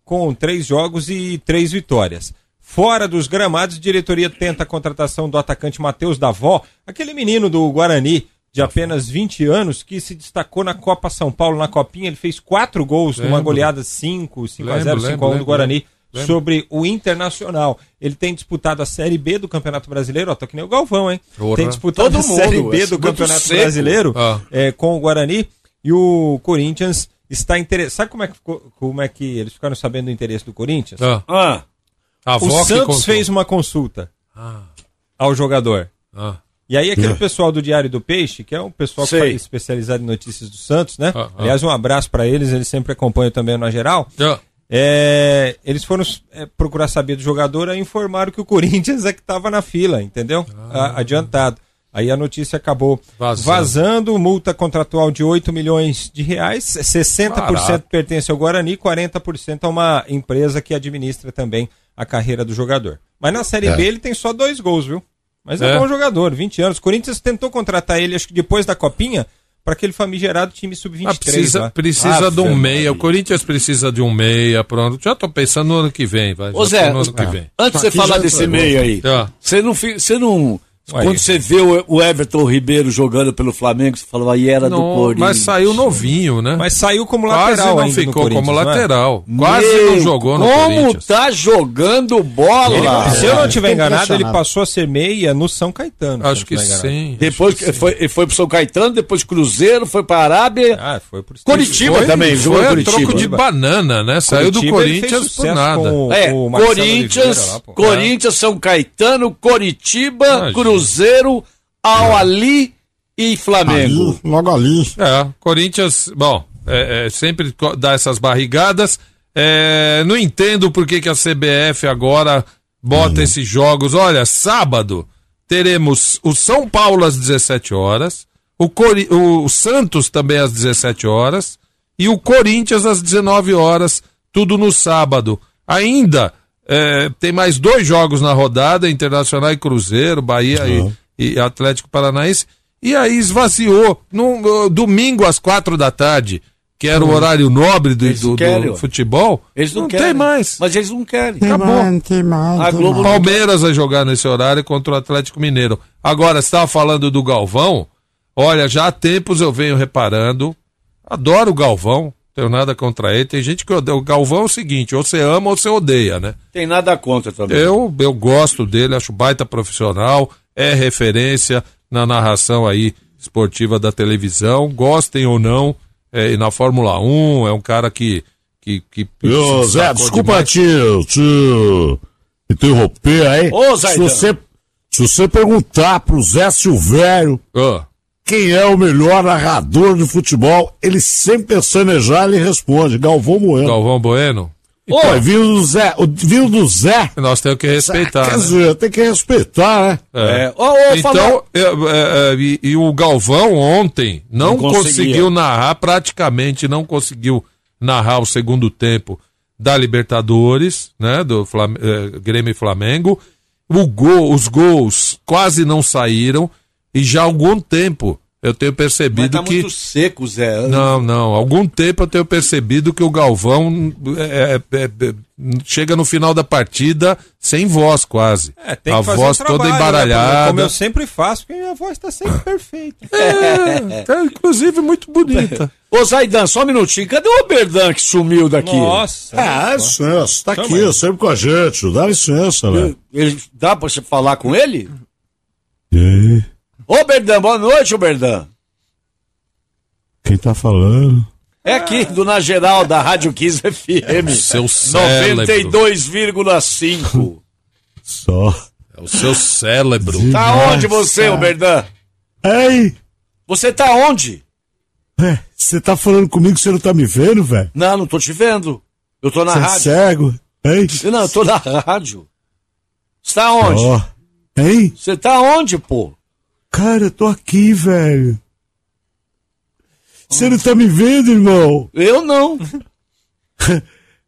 com três jogos e três vitórias. Fora dos gramados, a diretoria tenta a contratação do atacante Matheus Davó, aquele menino do Guarani, de apenas 20 anos, que se destacou na Copa São Paulo, na Copinha. Ele fez quatro gols numa Lembro. goleada 5, 5 a 0 Lembro, 5 a 1 do lembro, Guarani lembro. sobre o Internacional. Ele tem disputado a Série B do Campeonato Brasileiro, ó, tô que nem o Galvão, hein? Porra. Tem disputado Todo a Série mundo, B é do Campeonato seco. Brasileiro Ah. é, com o Guarani e o Corinthians está interessado. Sabe como é, que ficou- como é que eles ficaram sabendo do interesse do Corinthians? Ah, Ah, a o Santos fez uma consulta Ah, ao jogador. ah. E aí aquele pessoal do Diário do Peixe, que é um pessoal que especializado em notícias do Santos, né? Ah, ah. Aliás, um abraço para eles, eles sempre acompanham também na geral. Ah, É, eles foram é, procurar saber do jogador e informaram que o Corinthians é que estava na fila, entendeu? A- adiantado. Aí a notícia acabou Vazando. vazando. multa contratual de 8 milhões de reais, 60% Barato. pertence ao Guarani, 40% a uma empresa que administra também a carreira do jogador. Mas na Série É. B ele tem só dois gols, viu? Mas é, É. bom jogador, 20 anos. O Corinthians tentou contratar ele, acho que depois da Copinha, para aquele famigerado time sub-23. Ah, precisa lá. precisa Ave de um meia. Maria. O Corinthians precisa de um meia, pronto. Já tô pensando no ano que vem, vai. Ô Zé, ano que vem. antes de você falar desse meio aí, Ah. você não, você não Aí. quando você vê o, Everton Ribeiro jogando pelo Flamengo, você falou aí era do Não, Corinthians. mas saiu novinho, né? Mas saiu como Quase lateral não ainda no ficou Corinthians, como não é? lateral. Quase Meu, não jogou no Como Corinthians. tá jogando bola? Ele- se eu não É, estiver tô enganado, ele passou a ser meia no São Caetano. Acho não que sim. Depois que foi, ele foi pro São Caetano, depois Cruzeiro, foi pra Arábia. Ah, foi por Curitiba Foi- também, jogou Foi Curitiba. troco de banana, né? Saiu do Curitiba, fez Corinthians por nada. o- É, Corinthians. Corinthians, São Caetano, Coritiba, Imagina. Cruzeiro, Al Ali e Flamengo. Ali, logo ali. É, Corinthians, bom, é, é, sempre dá essas barrigadas. É, não entendo por que, que a CBF agora bota esses jogos. Olha, sábado teremos o São Paulo às 17 horas, o, Cori- o Santos também às 17 horas e o Corinthians às 19 horas, tudo no sábado. Ainda é, tem mais dois jogos na rodada, Internacional e Cruzeiro, Bahia e, e Atlético Paranaense. E aí esvaziou. No, no domingo às quatro da tarde, que era o horário nobre do, do- do futebol, Eles não, não querem. tem mais. Mas eles não querem. Acabou. A Globo Palmeiras vai jogar nesse horário contra o Atlético Mineiro. Agora, você estava falando do Galvão. Olha, já há tempos eu venho reparando. Adoro o Galvão. Tenho nada contra ele. Tem gente que odeia. O Galvão é o seguinte: ou você ama ou você odeia, né? tem nada contra também. Eu, eu gosto dele, acho baita profissional, é referência na narração aí esportiva da televisão, gostem ou não, é, na Fórmula 1, é um cara que. que, que Ô, Zé, desculpa demais. te, te interromper aí. Ô, se, você, se você perguntar pro Zé Silvério Ah, quem é o melhor narrador de futebol, ele sempre pestanejar, ele responde. Galvão Bueno. Galvão Bueno. Ô, vindo do Zé, o vindo do Zé. Nós temos que respeitar. Quer né? dizer, tem que respeitar, né? É. É. Ô, ô, Então, é, é, é, e, e o Galvão ontem não, Não conseguiu narrar, praticamente não conseguiu narrar o segundo tempo da Libertadores, né? Do Flam Grêmio e Flamengo. O gol, os gols quase não saíram e já há algum tempo eu tenho Mas percebido tá que. muito seco, Zé. Não, não. Algum tempo eu tenho percebido que o Galvão é, é, é, chega no final da partida sem voz quase. É, tem a que fazer voz um toda trabalho, né, embaralhada. Como eu sempre faço, porque minha voz tá sempre perfeita. É, tá, inclusive muito bonita. Ô, Zaidan, só um minutinho. Cadê o Oberdan que sumiu daqui? Nossa. Ah, licença, tá Chama aqui, sempre com a gente. Dá licença, né? Ele, dá pra você falar com ele? E aí? Ô, Berdan, boa noite, ô, Berdan. Quem tá falando? É aqui, do Na Geral, da Rádio 15 FM. Seu cérebro. 92,5. Só. É o seu cérebro. Tá onde você, ô, Berdan? Ei! Você tá onde? É, Você tá falando comigo que você não tá me vendo, velho? Não, não tô te vendo. Eu tô na Você é rádio. cego? Hein? Não, eu tô na rádio. Você tá onde? Ó. Hein? Você tá onde, pô? Cara, eu tô aqui, velho. Você não tá me vendo, irmão? Eu não.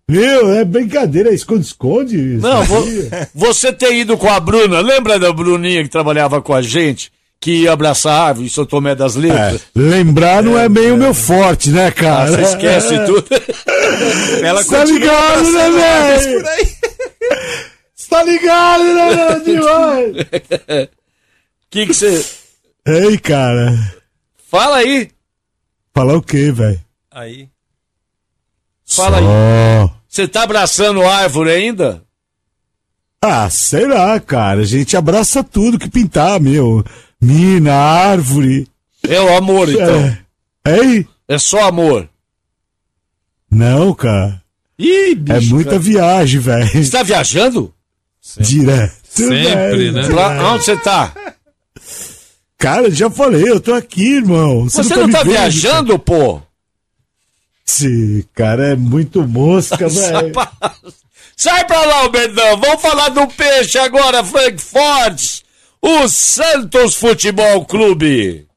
Meu, é brincadeira, é esconde-esconde. Não, vo- você ter ido com a Bruna, lembra da Bruninha que trabalhava com a gente? Que ia abraçar a árvore em São Tomé das É, Letras? lembrar não é bem o meu forte, né, Ah, cara? você esquece É. tudo. Ela Tá continua ligado, passando né, velho? Tá ligado, né, meu demais? Que que você... Ei, cara. Fala aí. Falar o quê, velho? Aí. Fala aí. Ó. Você tá abraçando a árvore ainda? Ah, sei lá, cara. A gente abraça tudo que pintar, meu. Mina, árvore. É o amor, então. É. Ei? É só amor. Não, cara. Ih, bicho. É muita cara. viagem, velho. Você tá viajando? Direto. Sempre, velho. né? Pra onde você tá? Cara, já falei, eu tô aqui, irmão. Você tá não tá vendo, viajando, pô? Esse cara é muito mosca, velho. Sai pra lá, o Berdão. Vamos falar do peixe agora, Frank Fortes. O Santos Futebol Clube.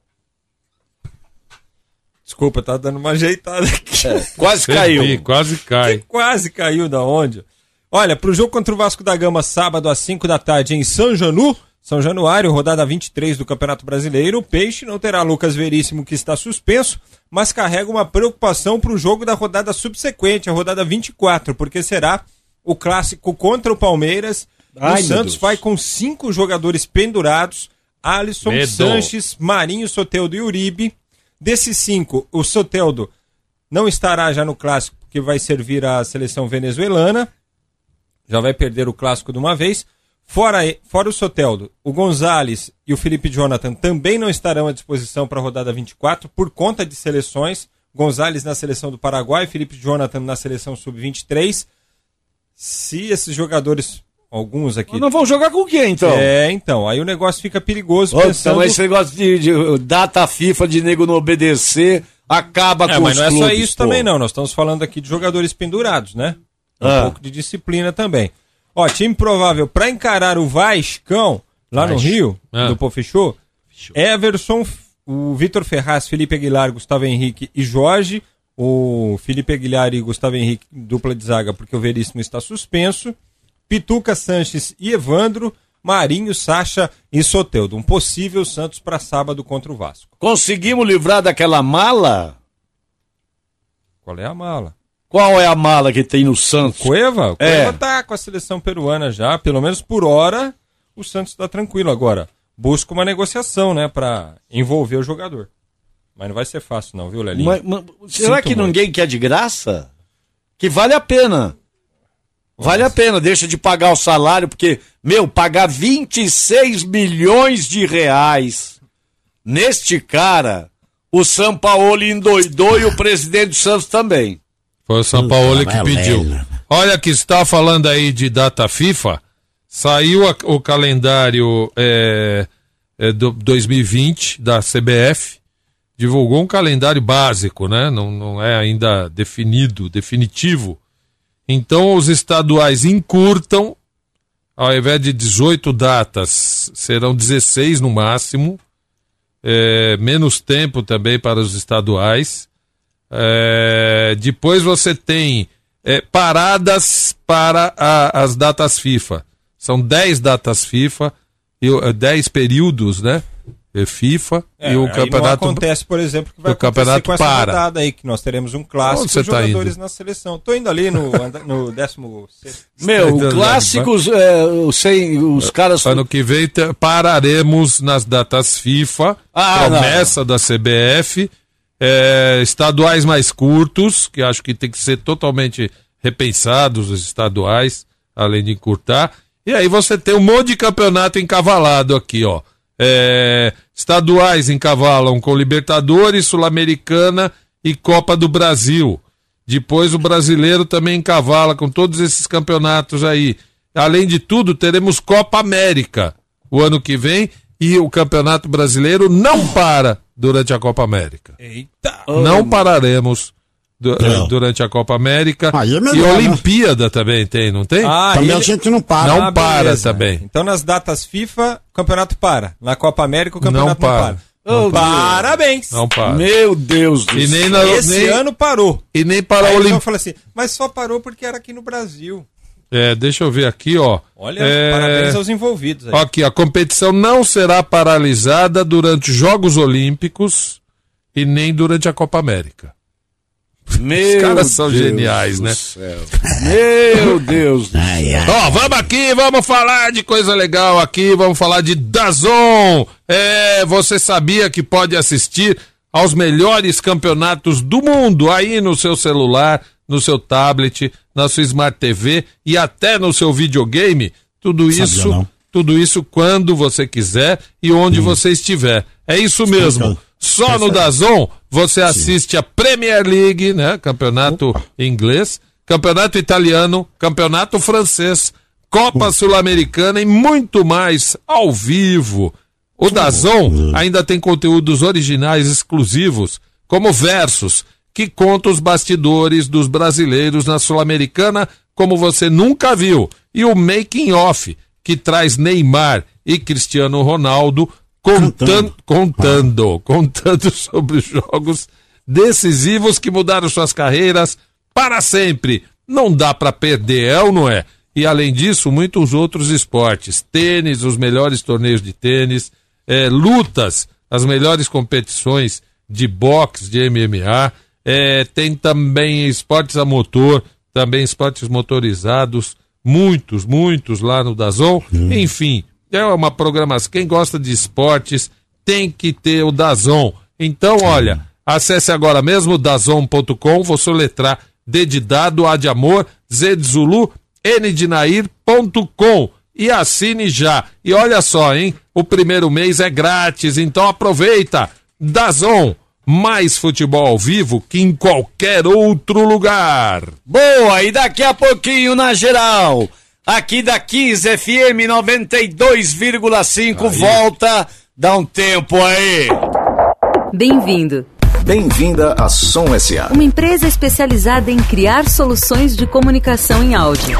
Desculpa, tá dando uma ajeitada aqui. É, quase Você caiu. quase cai. Quase caiu da onde? Olha, pro jogo contra o Vasco da Gama, sábado às 5 da tarde em São Janu, São Januário, rodada 23 do Campeonato Brasileiro, o Peixe não terá Lucas Veríssimo, que está suspenso, mas carrega uma preocupação pro jogo da rodada subsequente, a rodada 24, porque será o clássico contra o Palmeiras. Ai, o Santos vai com cinco jogadores pendurados: Alisson, Medo. Sanches, Marinho, Soteldo e Uribe. Desses cinco, o Soteldo não estará já no clássico, porque vai servir a seleção venezuelana. Já vai perder o clássico de uma vez. Fora, fora o Soteldo, o Gonzalez e o Felipe Jonathan também não estarão à disposição para a rodada 24 por conta de seleções. Gonzalez na seleção do Paraguai, Felipe Jonathan na seleção sub-23. Se esses jogadores, alguns aqui. Não vão jogar com quem, então? É, então, aí o negócio fica perigoso Ô, pensando... Então, esse negócio de, de data FIFA de nego não obedecer acaba É, com mas os não é só clubes, isso pô. também não, nós estamos falando aqui de jogadores pendurados, né? Um Ah. pouco de disciplina também. Ó, time provável para encarar o Vascão lá no Vasco. Rio, Ah. do Pô Fechou, Everson, o Vitor Ferraz, Felipe Aguilar, Gustavo Henrique e Jorge, o Felipe Aguilar e Gustavo Henrique dupla de zaga porque o Veríssimo está suspenso, Pituca Sanches e Evandro, Marinho, Sacha e Soteudo. Um possível Santos para sábado contra o Vasco. Conseguimos livrar daquela mala? Qual é a mala? Qual é a mala que tem no Santos? Cueva? O É. Cueva tá com a seleção peruana já, pelo menos por hora, o Santos tá tranquilo agora. Busca uma negociação, né, pra envolver o jogador. Mas não vai ser fácil não, viu, Lelinho? Mas- mas será Sinto que muito. ninguém quer de graça? Que vale a pena. Vale a pena, deixa de pagar o salário, porque, meu, pagar 26 milhões de reais neste cara, o Sampaoli endoidou e o presidente do Santos também. Foi o São Paulo que pediu. Olha que está falando aí de data FIFA. Saiu a- o calendário é, é, do 2020 da CBF. Divulgou um calendário básico, né? Não, não é ainda definido, definitivo. Então os estaduais encurtam. Ao invés de 18 datas, serão 16 no máximo. É, menos tempo também para os estaduais. É, depois você tem é, paradas para a- as datas FIFA. São 10 datas FIFA, e, o- eh, 10 períodos, né? eh, FIFA É, e o campeonato. não acontece, por exemplo, que vai o campeonato com essa para. rodada aí, que nós teremos um clássico de tá jogadores indo? na seleção. Tô indo ali no, no décimo. Meu, o clássico, é, os, sem, os caras. Ano que vem pararemos nas datas FIFA, Ah, promessa da CBF, é, estaduais mais curtos, que acho que tem que ser totalmente repensados os estaduais, além de encurtar. E aí você tem um monte de campeonato encavalado aqui, ó. É, estaduais encavalam com Libertadores, Sul-Americana e Copa do Brasil. Depois o brasileiro também encavala com todos esses campeonatos aí. Além de tudo, teremos Copa América o ano que vem e o Campeonato Brasileiro não para durante a Copa América. Eita! Não pararemos du- Não. durante a Copa América. Aí é e melhor, né? Olimpíada também tem, não tem? Ah, Também ele- a gente não para. Não Ah, para beleza. também. Então nas datas FIFA, o campeonato para. Na Copa América, o campeonato não para. para. Não para. Parabéns! Não para. Meu Deus do E nem, céu. na, Esse nem- ano parou. e nem para a eu Olimpíada. falei assim, mas só parou porque era aqui no Brasil. É, deixa eu ver aqui, ó. Olha, É, parabéns aos envolvidos aí. Aqui, a competição não será paralisada durante os Jogos Olímpicos e nem durante a Copa América. Meu Os caras são Deus geniais, né? céu. Meu Deus do ai. Ó, vamos aqui, vamos falar de coisa legal aqui, vamos falar de Dazon. É, você sabia que pode assistir aos melhores campeonatos do mundo aí no seu celular, no seu tablet, na sua Smart TV e até no seu videogame? Tudo Sabia isso, não. tudo isso quando você quiser e onde você estiver. É isso mesmo. Só no Dazon você assiste a Premier League, né? Campeonato inglês, campeonato italiano, campeonato francês, Copa Sul-Americana e muito mais ao vivo. O Dazon ainda tem conteúdos originais exclusivos, como Versus, que conta os bastidores dos brasileiros na Sul-Americana como você nunca viu, e o Making Off, que traz Neymar e Cristiano Ronaldo contando, contando, contando sobre os jogos decisivos que mudaram suas carreiras para sempre. Não dá para perder, é ou não é? E além disso, muitos outros esportes, tênis, os melhores torneios de tênis, eh, lutas, as melhores competições de boxe, de MMA, eh, tem também esportes a motor, também esportes motorizados, muitos, muitos lá no Dazon. Enfim, é uma programação. Quem gosta de esportes tem que ter o Dazon. Então, olha, acesse agora mesmo dazon.com, vou soletrar D de dado, A de amor, Z de Zulu, N de Nair.com e assine já. E olha só, hein? O primeiro mês é grátis, então aproveita. Dazon, mais futebol ao vivo que em qualquer outro lugar. Boa, e daqui a pouquinho na geral, aqui da Kiss FM 92,5, volta, dá um tempo aí. Bem-vindo. Bem-vinda a Som SA. Uma empresa especializada em criar soluções de comunicação em áudio.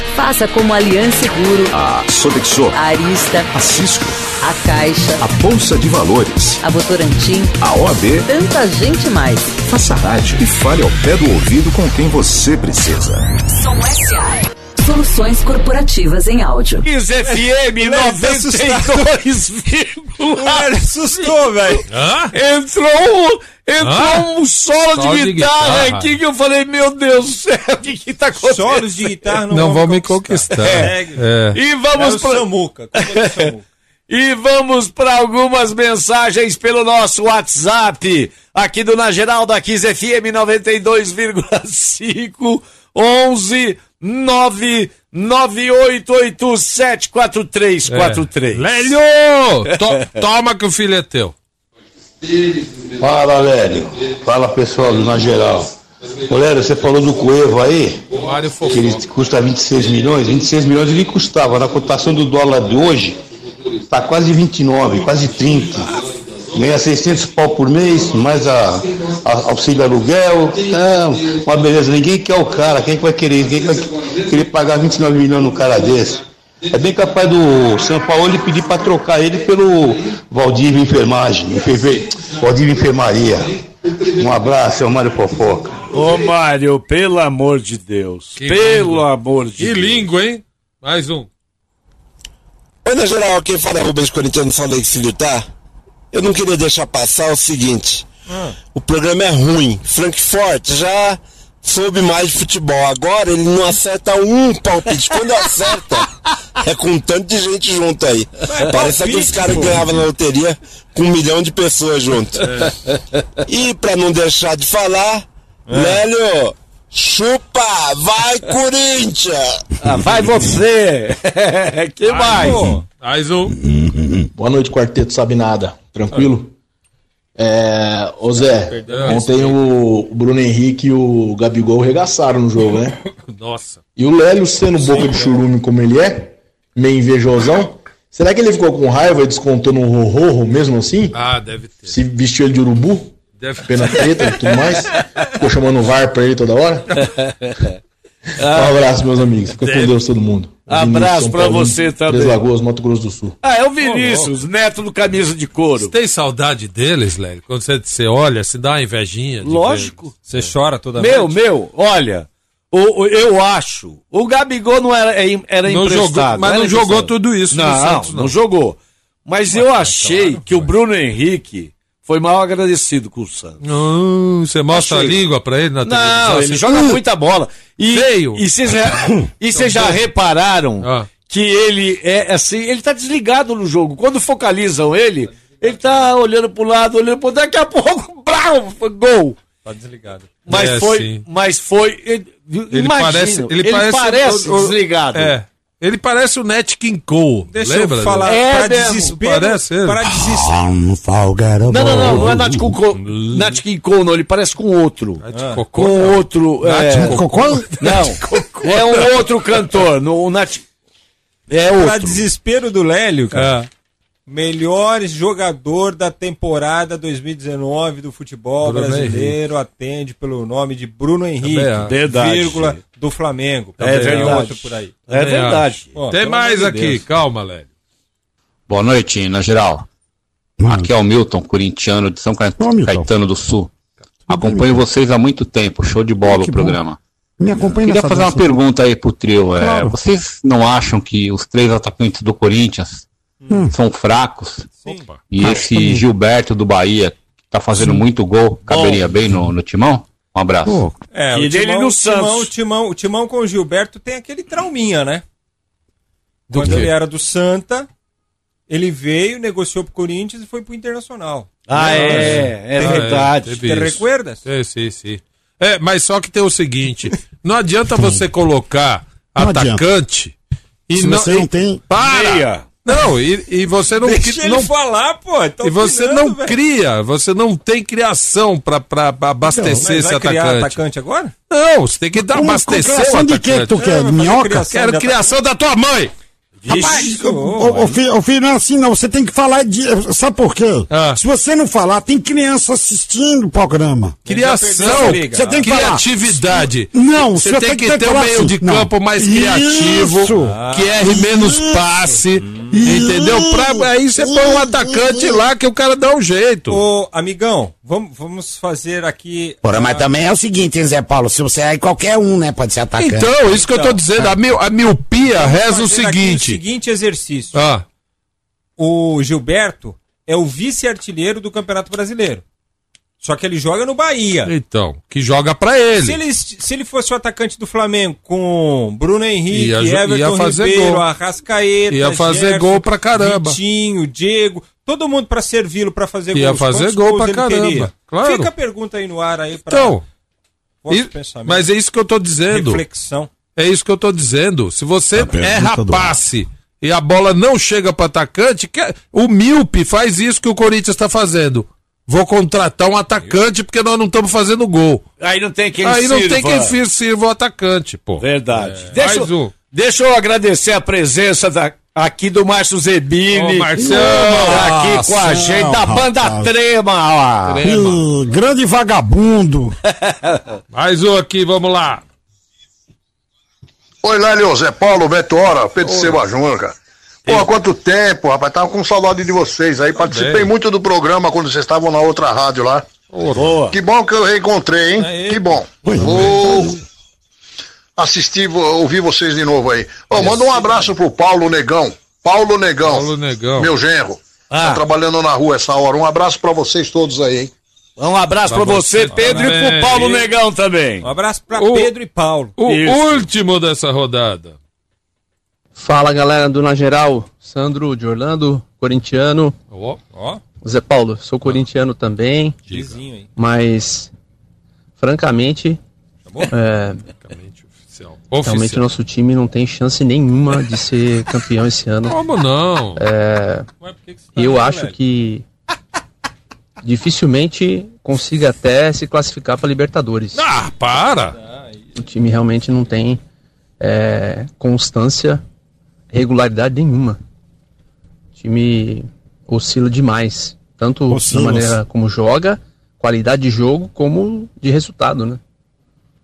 Faça como a Aliança Seguro, A Sodexo, a Arista, a Cisco, a Caixa, a Bolsa de Valores, a Votorantim, a OAB, tanta gente mais. faça rádio e fale ao pé do ouvido com quem você precisa. Som SA. Soluções corporativas em áudio. Kiss FM 92,1. assustou, velho. Entrou, um- entrou Hã? um solo, Solo de, de guitarra, guitarra. aqui que eu falei, meu Deus do céu, o que que tá acontecendo? Solos de guitarra não, Não vão me conquistar. É. É. E vamos o pra... Samuca. é é o Samuca? E vamos para algumas mensagens pelo nosso WhatsApp, aqui do Na Geral da Kiss FM 92,5 11 998874343. Lélio! To- toma que o filho é teu. Fala, Lélio. Fala, pessoal do Na Geral. Ô, Lélio, você falou do Cuevo aí, que ele custa 26 milhões. 26 milhões ele custava. Na cotação do dólar de hoje, tá quase 29, quase 30. Ganha 600 pau por mês, mais a, a auxílio aluguel. Não, uma beleza. Ninguém quer o cara. Quem que vai querer? Quem que vai querer pagar 29 milhões num cara desse? É bem capaz do São Paulo ele pedir para trocar ele pelo Valdívia Enfermagem, enferme... Valdívia Enfermaria. Um abraço, seu Mário Fofoca. Ô Mário, pelo amor de Deus. Que pelo língua. amor de Que Deus. língua, hein? Mais um. Oi, na geral, quem fala é Rubens Corintiano, falei filho, tá? Eu não queria deixar passar o seguinte. O programa é ruim. Frankfurt já soube mais de futebol. Agora ele não acerta um palpite. Quando acerta, é com um tanto de gente junto aí. Parece aqueles caras que ganhavam na loteria com um milhão de pessoas junto. E pra não deixar de falar, Lélio, chupa, vai Corinthians! Ah, vai você. que mais? Mais um. Boa noite, quarteto sabe nada. Tranquilo? É, ô Zé, Perdão, ontem o, Bruno Henrique e o Gabigol regaçaram no jogo, né? Nossa. E o Lélio, sendo boca de churume como ele é, meio invejosão, será que ele ficou com raiva e descontou no rorro mesmo assim? Ah, deve ter. Se vestiu ele de urubu? Deve Pena preta e tudo mais? Ficou chamando o VAR pra ele toda hora? Um abraço, meus amigos. Fica com Deve. Deus todo mundo. Abraço Paulo, você também. Três Lagoas, Mato Grosso do Sul. Ah, é o Vinícius, neto do camisa de couro. Você tem saudade deles, Lélio? Quando você, você olha, se dá uma invejinha. de Lógico. Você chora toda Meu, vez? meu, olha, o, o- eu acho, o Gabigol não era, é- era Não emprestado. jogou- mas era não jogou tudo isso no não, Santos, não. não. jogou. Mas eu achei que o Bruno Henrique foi mal agradecido com o Santos. Hum, você mostra Achei. a língua pra ele na televisão? Não, ele joga "Uh, muita bola. E, Feio. E vocês já, e vocês já repararam Ah. que ele é assim, ele tá desligado no jogo. Quando focalizam ele, ele tá olhando pro lado, olhando pro daqui a pouco, foi gol. Tá desligado. Mas É, foi, sim. mas foi, ele, Ele imagina, parece, ele, parece, o- o- desligado. É. Ele parece o Nat King Cole. Deixa lembra? eu falar, É para desespero, Parece ele. para desespero. Não, não, não, não é Nat King Cole, Nat King Cole, não, ele parece com outro. Nat Cocô, Com não. outro. É, Cocô? Não, é um outro cantor. No, o Nat, é Para outro. desespero do Lélio, cara. É. Melhor jogador da temporada 2019 do futebol Bruno brasileiro atende pelo nome de Bruno Henrique. Verdade. vírgula, do Flamengo. É Tem verdade. outro por aí. É verdade. Pô, Tem mais aqui, Deus. calma, Lélio. Boa noite, na geral. Aqui é o Milton, corintiano de São Ca- Caetano do Sul. Acompanho vocês há muito tempo, show de bola o programa. Me acompanha Queria fazer uma pergunta aí pro trio. é, Claro. vocês não acham que os três atacantes do Corinthians são fracos? Opa. E Acho esse também. Gilberto do Bahia, que tá fazendo muito gol, caberia bem no, no timão? Um abraço. Pô, É, E o dele timão, no o timão, Santos. o timão, o timão com o Gilberto tem aquele trauminha, né? Do Quando quê? ele era do Santa, ele veio, negociou pro Corinthians e foi pro Internacional. Ah, é, é Ah, verdade. teve Te recuerdas? Sim, sim, sim. É, mas só que tem o seguinte: não adianta você colocar Não adianta. atacante e Se não. você não tem- Para! Meia. Não, e, e você não, Deixa ele não falar, pô. tá e você opinando, não velho. cria, você não tem criação pra, pra pra abastecer Mas esse vai criar atacante. atacante agora? Não, você tem que dar Como- abastecer criação o de atacante. que tu quer? É, fazer Minhoca? criação Quero de criação da tua mãe. Rapaz, ô, filho, ô, filho, não é assim não, você tem que falar de. Sabe por quê? Ah. Se você não falar, tem criança assistindo o programa. Criação, Você tem que falar. criatividade. Não, você você tem tem que que ter um falar meio assim, de não. campo mais criativo, Isso. que erre menos passe, entendeu? Pra, aí você põe um atacante lá que o cara dá um jeito. Ô, amigão, vamos, vamos fazer aqui. Porra, mas também é o seguinte, hein, Zé Paulo? Se você aí qualquer um, né, pode ser atacante. Então, isso que eu tô Então, dizendo, a, mil, a miopia Vamos reza o seguinte. O seguinte exercício. Ah, O Gilberto é o vice-artilheiro do Campeonato Brasileiro. Só que ele joga no Bahia. então, que joga pra ele. Se ele, se ele fosse o atacante do Flamengo com Bruno Henrique, Ia Everton ia fazer Ribeiro, gol. Arrascaeta, Ia fazer Gerson, gol pra caramba. Vitinho, Diego, todo mundo pra servi-lo pra fazer Ia gols. fazer Quantos gol pra ele caramba, teria? claro. Fica a pergunta aí no ar aí pra Então, e- mas é isso que eu tô dizendo. Reflexão. É isso que eu tô dizendo. Se você pergunta erra do passe e a bola não chega pro atacante, que- o Milpe faz isso que o Corinthians tá fazendo. Vou contratar um atacante porque nós não estamos fazendo gol. Aí não tem quem Aí não sirva. tem quem sirva o atacante, pô. Verdade. É. Deixa, Mais eu- um. deixa eu agradecer a presença da- aqui do Márcio Zebini. Ô. Tá aqui com a gente, da banda rapaz. Trema. Ó. Ih, grande vagabundo. Mais um aqui, vamos lá. Oi, Lélio, Zé Paulo, Beto Hora, Pedro Silva Júnior, cara. Pô, há quanto tempo, rapaz, tava com saudade de vocês aí. Participei bem. muito do programa quando vocês estavam na outra rádio lá. Boa. Que bom que eu reencontrei, hein? Aí. Que bom. Vou assistir, ouvir vocês de novo aí. Ô, manda um abraço pro Paulo Negão. Paulo Negão. Paulo Negão. Meu genro. Ah. Tá trabalhando na rua essa hora. Um abraço pra vocês todos aí, hein? Um abraço pra, Pra você, você Pedro, e também. pro Paulo Negão também. Um abraço pra O- Pedro e Paulo. O Isso. último dessa rodada. Fala galera do Na Geral, Sandro de Orlando, corintiano. Ó, Ó, Zé Paulo, sou corintiano também, vizinho aí. mas francamente, bom? é, oficial. realmente Oficial. nosso time não tem chance nenhuma de ser campeão esse ano. Como não? É, Ué, que que tá e eu acho velho? que dificilmente consiga até se classificar para Libertadores. Ah, para! O time realmente não tem é, constância, regularidade nenhuma. O time oscila demais, tanto Oscila. na maneira como joga, qualidade de jogo, como de resultado, né?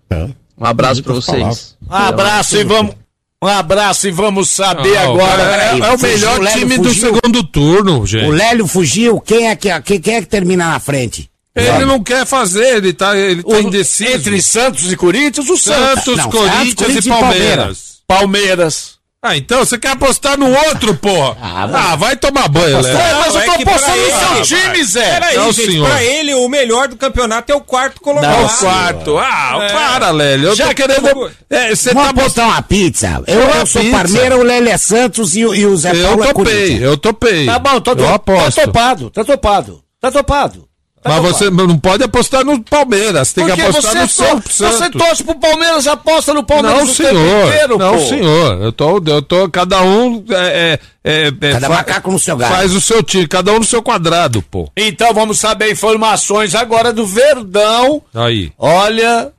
É. Um abraço para vocês. Um abraço e vamos. Um abraço e vamos saber Ah, agora. É, é o Fugiu, melhor o time do fugiu. segundo turno, O gente. Lélio fugiu, quem é que, quem, quem é que termina na frente? Ele não quer fazer, ele tá, ele tá indeciso. Entre Santos e Corinthians, o Santos. Santos, Não, Corinthians, Santos, Corinthians e e Palmeiras. Palmeiras. Ah, então você quer apostar no outro, porra? Ah, vai tomar banho, Léo. É, mas eu é tô pra apostando no ele- seu time, Zé. Peraí, Não, gente, senhor. pra ele o melhor do campeonato é o quarto colocado. É o quarto. Ah, É. para, Lélio. Eu Já tô que querendo. eu- É, você Vamos tá botando. apostar uma pizza. Eu, eu sou pizza. Parmeira, o Lélio é Santos e, o- e o Zé Eu Paulo é topei, Corinthians. eu topei. Tá bom, tá, eu tá aposto. topado, tá topado. Tá topado. Mas você não pode apostar no Palmeiras, tem que Porque apostar você, no to- Santos. você torce pro Palmeiras, aposta no Palmeiras Não, o tempo senhor. inteiro, não, pô. senhor. Eu tô, eu tô. Cada um. É, é, é, Cada fa- macaco no seu galho. Faz o seu time, cada um no seu quadrado, pô. Então vamos saber informações agora do Verdão. Aí. Olha,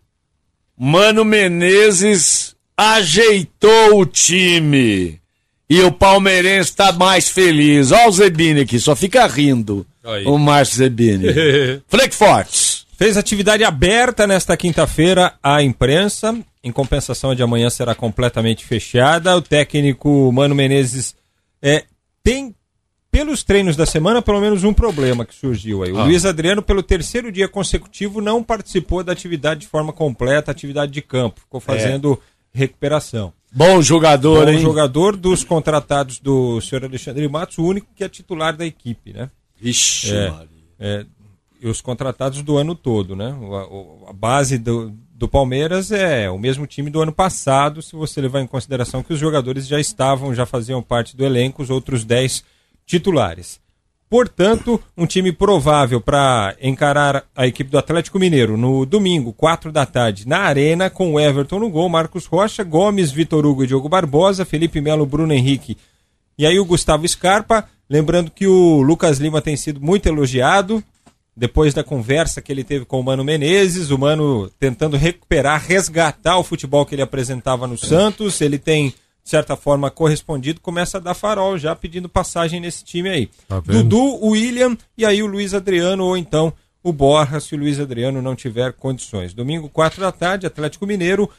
Mano Menezes ajeitou o time. E o palmeirense tá mais feliz. Olha o Zebini aqui, só fica rindo. Aí. O Márcio Zebini. Frankfurt. Fez atividade aberta nesta quinta-feira à imprensa. Em compensação, de amanhã será completamente fechada. O técnico Mano Menezes é, tem, pelos treinos da semana, pelo menos um problema que surgiu aí. O Ah. Luiz Adriano, pelo terceiro dia consecutivo, não participou da atividade de forma completa, atividade de campo. Ficou fazendo recuperação. Bom jogador, Bom hein? jogador dos contratados do senhor Alexandre Matos, o único que é titular da equipe, né? Ixi, É, Maria. é, e os contratados do ano todo, né? A, a base do, do Palmeiras é o mesmo time do ano passado, se você levar em consideração que os jogadores já estavam, já faziam parte do elenco, os outros 10 titulares. Portanto, um time provável para encarar a equipe do Atlético Mineiro no domingo, 4 da tarde, na Arena, com o Everton no gol, Marcos Rocha, Gomes, Vitor Hugo e Diogo Barbosa, Felipe Melo, Bruno Henrique E aí o Gustavo Scarpa, lembrando que o Lucas Lima tem sido muito elogiado, depois da conversa que ele teve com o Mano Menezes, o Mano tentando recuperar, resgatar o futebol que ele apresentava no Santos, ele tem, de certa forma, correspondido, começa a dar farol já pedindo passagem nesse time aí. Tá? Dudu, o William e aí o Luiz Adriano, ou então o Borra, se o Luiz Adriano não tiver condições. Domingo, 4 da tarde, Atlético Mineiro,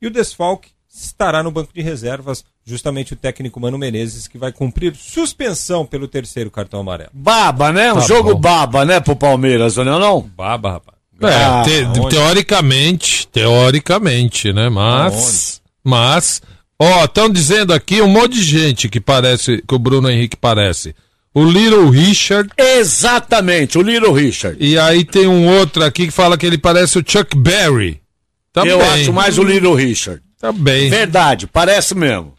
e o desfalque estará no banco de reservas, justamente o técnico Mano Menezes, que vai cumprir suspensão pelo terceiro cartão amarelo. Baba, né? Um Tá jogo bom. baba, né, pro Palmeiras, não é não? Baba, rapaz. É, Ah, te- teoricamente, teoricamente, né? Mas, mas, ó, estão dizendo aqui um monte de gente que parece, que o Bruno Henrique parece. O Little Richard. Exatamente, o Little Richard. E aí tem um outro aqui que fala que ele parece o Chuck Berry. Também. Eu acho mais o Little Richard. Também. Verdade, parece mesmo.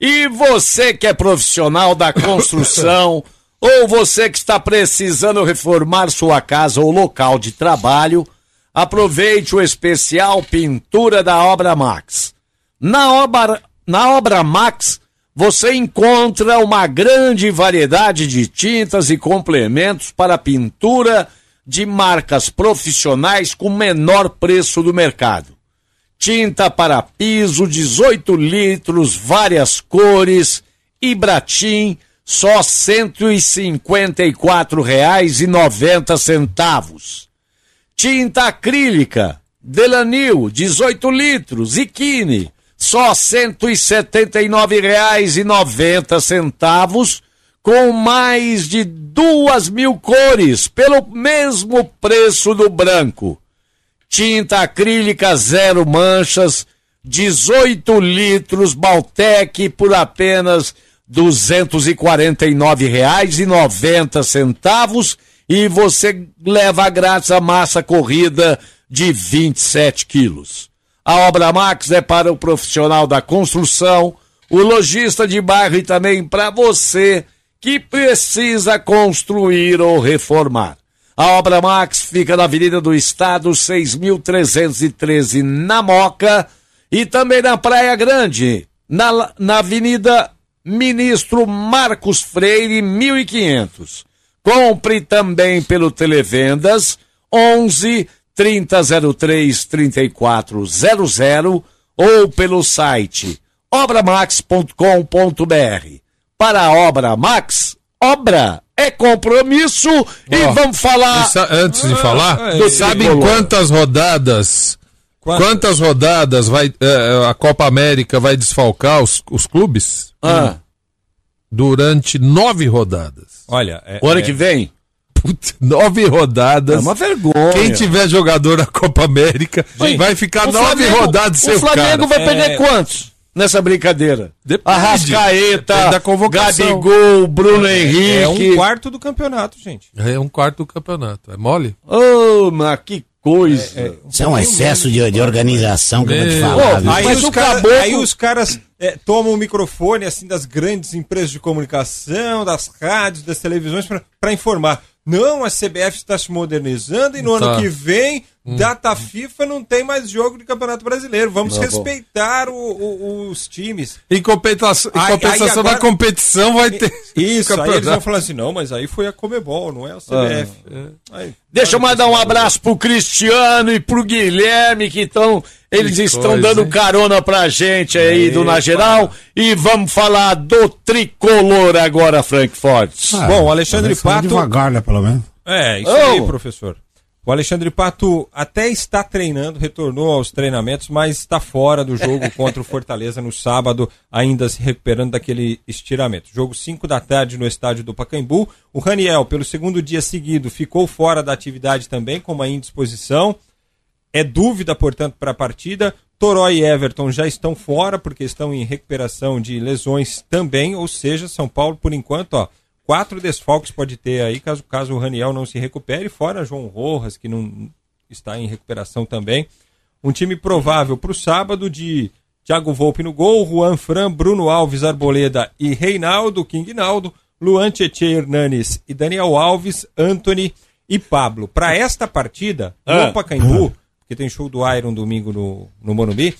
E você que é profissional da construção, ou você que está precisando reformar sua casa ou local de trabalho, aproveite o especial Pintura da Obra Max. Na obra, na obra Max, você encontra uma grande variedade de tintas e complementos para pintura de marcas profissionais com menor preço do mercado. Tinta para piso, 18 litros, várias cores, Ibratim, só R$ 154,90. Tinta acrílica, Delanil, 18 litros, Ikine, só R$ 179,90, com mais de duas mil cores, pelo mesmo preço do branco. Tinta acrílica zero manchas, 18 litros, Baltec por apenas R$ 249,90 e você leva grátis a massa corrida de 27 quilos. A Obra Max é para o profissional da construção, o lojista de bairro e também para você que precisa construir ou reformar. A Obra Max fica na Avenida do Estado, 6.313, na Moca, e também na Praia Grande, na, na Avenida Ministro Marcos Freire, 1500. Compre também pelo Televendas 11 3003 3400 ou pelo site obramax.com.br. Para a Obra Max, obra é compromisso e Ó, vamos falar e antes de falar, do sabem tricolor. quantas rodadas? Quantas, rodadas vai eh, a Copa América vai desfalcar os, os clubes? Ah. Durante nove rodadas. Olha, é- O ano é- que vem? Putz, nove rodadas. É uma vergonha. Quem tiver jogador na Copa América vai ficar O nove Flamengo- rodadas sem O Flamengo cara. vai perder É. quantos nessa brincadeira? Depende. Arrascaeta, Depende da convocação. Gabigol, Bruno Henrique. É um quarto do campeonato, gente. É um quarto do campeonato. É mole? Ô, mas que coisa. Isso é um excesso de, de organização que eu vou te falar. Aí, Mas os o cara- caboclo- aí os caras é, tomam o microfone assim das grandes empresas de comunicação, das rádios, das televisões para informar. Não, a CBF está se modernizando e no Tá. ano que vem, data FIFA, não tem mais jogo de Campeonato Brasileiro. Vamos Tá bom. respeitar o- o- os times. Em compensação, em compensação agora- na competição vai ter. Isso, aí eles vão falar assim, não, mas aí foi a Comebol, não é a CBF. Aí- Deixa eu mandar um abraço pro Cristiano e pro Guilherme, que estão. Eles Que estão coisa, dando hein? carona pra gente aí do Na Geral. E vamos falar do tricolor agora, Frank Fortes. Ah, Bom, o Alexandre vai falar Pato. devagar, né, pelo menos. É, isso Oh! aí, professor. O Alexandre Pato até está treinando, retornou aos treinamentos, mas está fora do jogo contra o Fortaleza no sábado, ainda se recuperando daquele estiramento. Jogo 5 da tarde no estádio do Pacaembu. O Raniel, pelo segundo dia seguido, ficou fora da atividade também, com uma indisposição. É dúvida, portanto, para a partida. Toró e Everton já estão fora, porque estão em recuperação de lesões também. Ou seja, São Paulo, por enquanto, ó, quatro desfalques pode ter aí, caso, caso o Raniel não se recupere. Fora João Rojas, que não está em recuperação também. Um time provável para o sábado de Thiago Volpe no gol, Juan Fran, Bruno Alves, Arboleda e Reinaldo, King Naldo, Luan Tietê Hernanes e Daniel Alves, Anthony e Pablo. Para esta partida, Ah. no Pacaembu, porque tem show do Iron domingo no, no Morumbi,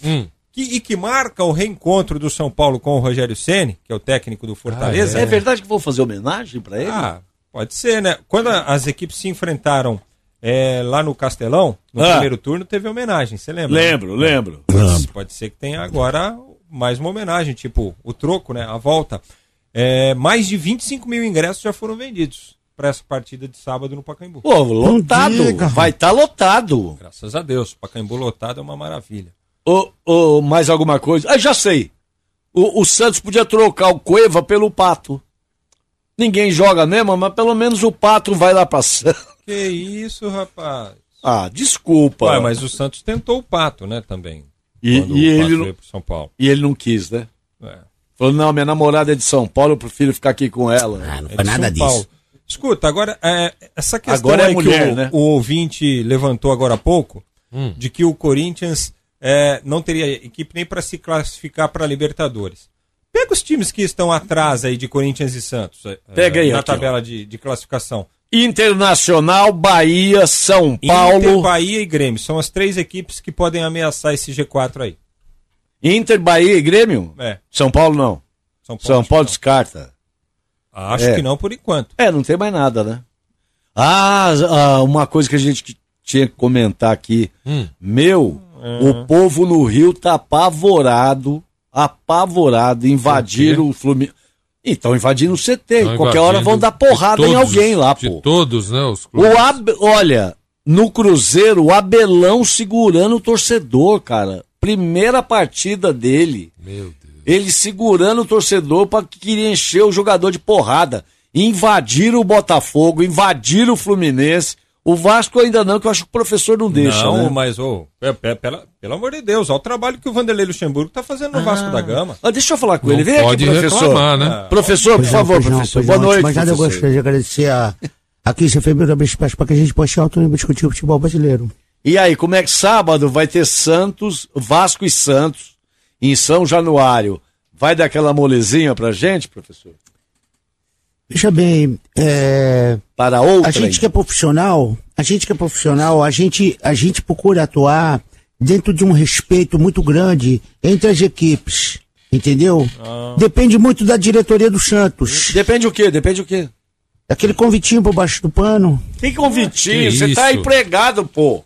que, e que marca o reencontro do São Paulo com o Rogério Ceni, que é o técnico do Fortaleza. É verdade que vou fazer homenagem pra ele? Ah, pode ser, né? Quando as equipes se enfrentaram é, lá no Castelão, no Ah. primeiro turno, teve homenagem, você lembra? Lembro, né? lembro. Pode, pode ser que tenha agora mais uma homenagem, tipo o troco, né? A volta. É, mais de 25 mil ingressos já foram vendidos para essa partida de sábado no Pacaembu. Pô, lotado. Vai estar lotado. Graças a Deus. Pacaembu lotado é uma maravilha. Ô, ô, mais alguma coisa? Ah, já sei. O, o Santos podia trocar o Cueva pelo Pato. Ninguém joga mesmo, mas pelo menos o Pato vai lá pra Santos. Que isso, rapaz. Ah, desculpa. Ué, mas o Santos tentou o pato, né, também. E, quando e o Pato ele não, veio pro São Paulo. e ele não quis, né? É. Falou, não, minha namorada é de São Paulo, eu prefiro ficar aqui com ela. Ah, não É de São Paulo. Escuta, agora, é, essa questão Agora é aí mulher, que o, né? o ouvinte levantou agora há pouco, Hum. de que o Corinthians é, não teria equipe nem para se classificar para Libertadores. Pega os times que estão atrás aí de Corinthians e Santos é, Pega aí, na aqui, tabela de, de classificação. Internacional, Bahia, São Paulo. Inter, Bahia e Grêmio são as três equipes que podem ameaçar esse G4 aí. Inter, Bahia e Grêmio? É. São Paulo não. São Paulo, São Paulo descarta. Acho É. que não por enquanto. É, não tem mais nada, né? Ah, ah, uma coisa que a gente que tinha que comentar aqui. Hum. Meu, o povo no Rio tá apavorado, apavorado, invadiram o Fluminense. Então, invadindo o CT. Qualquer hora vão dar porrada de em todos alguém lá, de pô. todos, né? Os O. Ab... Olha, no Cruzeiro, o Abelão segurando o torcedor, cara. Primeira partida dele. Meu Deus. Ele segurando o torcedor para que queria encher o jogador de porrada. Invadiram o Botafogo, invadiram o Fluminense. O Vasco ainda não, que eu acho que o professor não deixa. não, né? mas, pe- pela- pelo amor de Deus, olha o trabalho que o Vanderlei Luxemburgo tá fazendo no Vasco da Gama. Ah, deixa eu falar com Não ele. Vem pode aqui, professor. reclamar, né? Professor, por favor, pois não, professor. pois Boa noite, Mas nada, eu gostaria de agradecer a, a 15 de fevereiro abrir espaço para que a gente possa alto nível discutir o futebol brasileiro. E aí, como é que sábado vai ter Santos, Vasco e Santos em São Januário? Vai dar aquela molezinha pra gente, professor? Veja bem, é, Para outra? a gente que é profissional, a gente que é profissional, a gente, a gente procura atuar dentro de um respeito muito grande entre as equipes, entendeu? Depende muito da diretoria do Santos. Depende o quê? Depende o quê? Aquele convitinho por baixo do pano. Que convitinho? Você tá empregado, pô.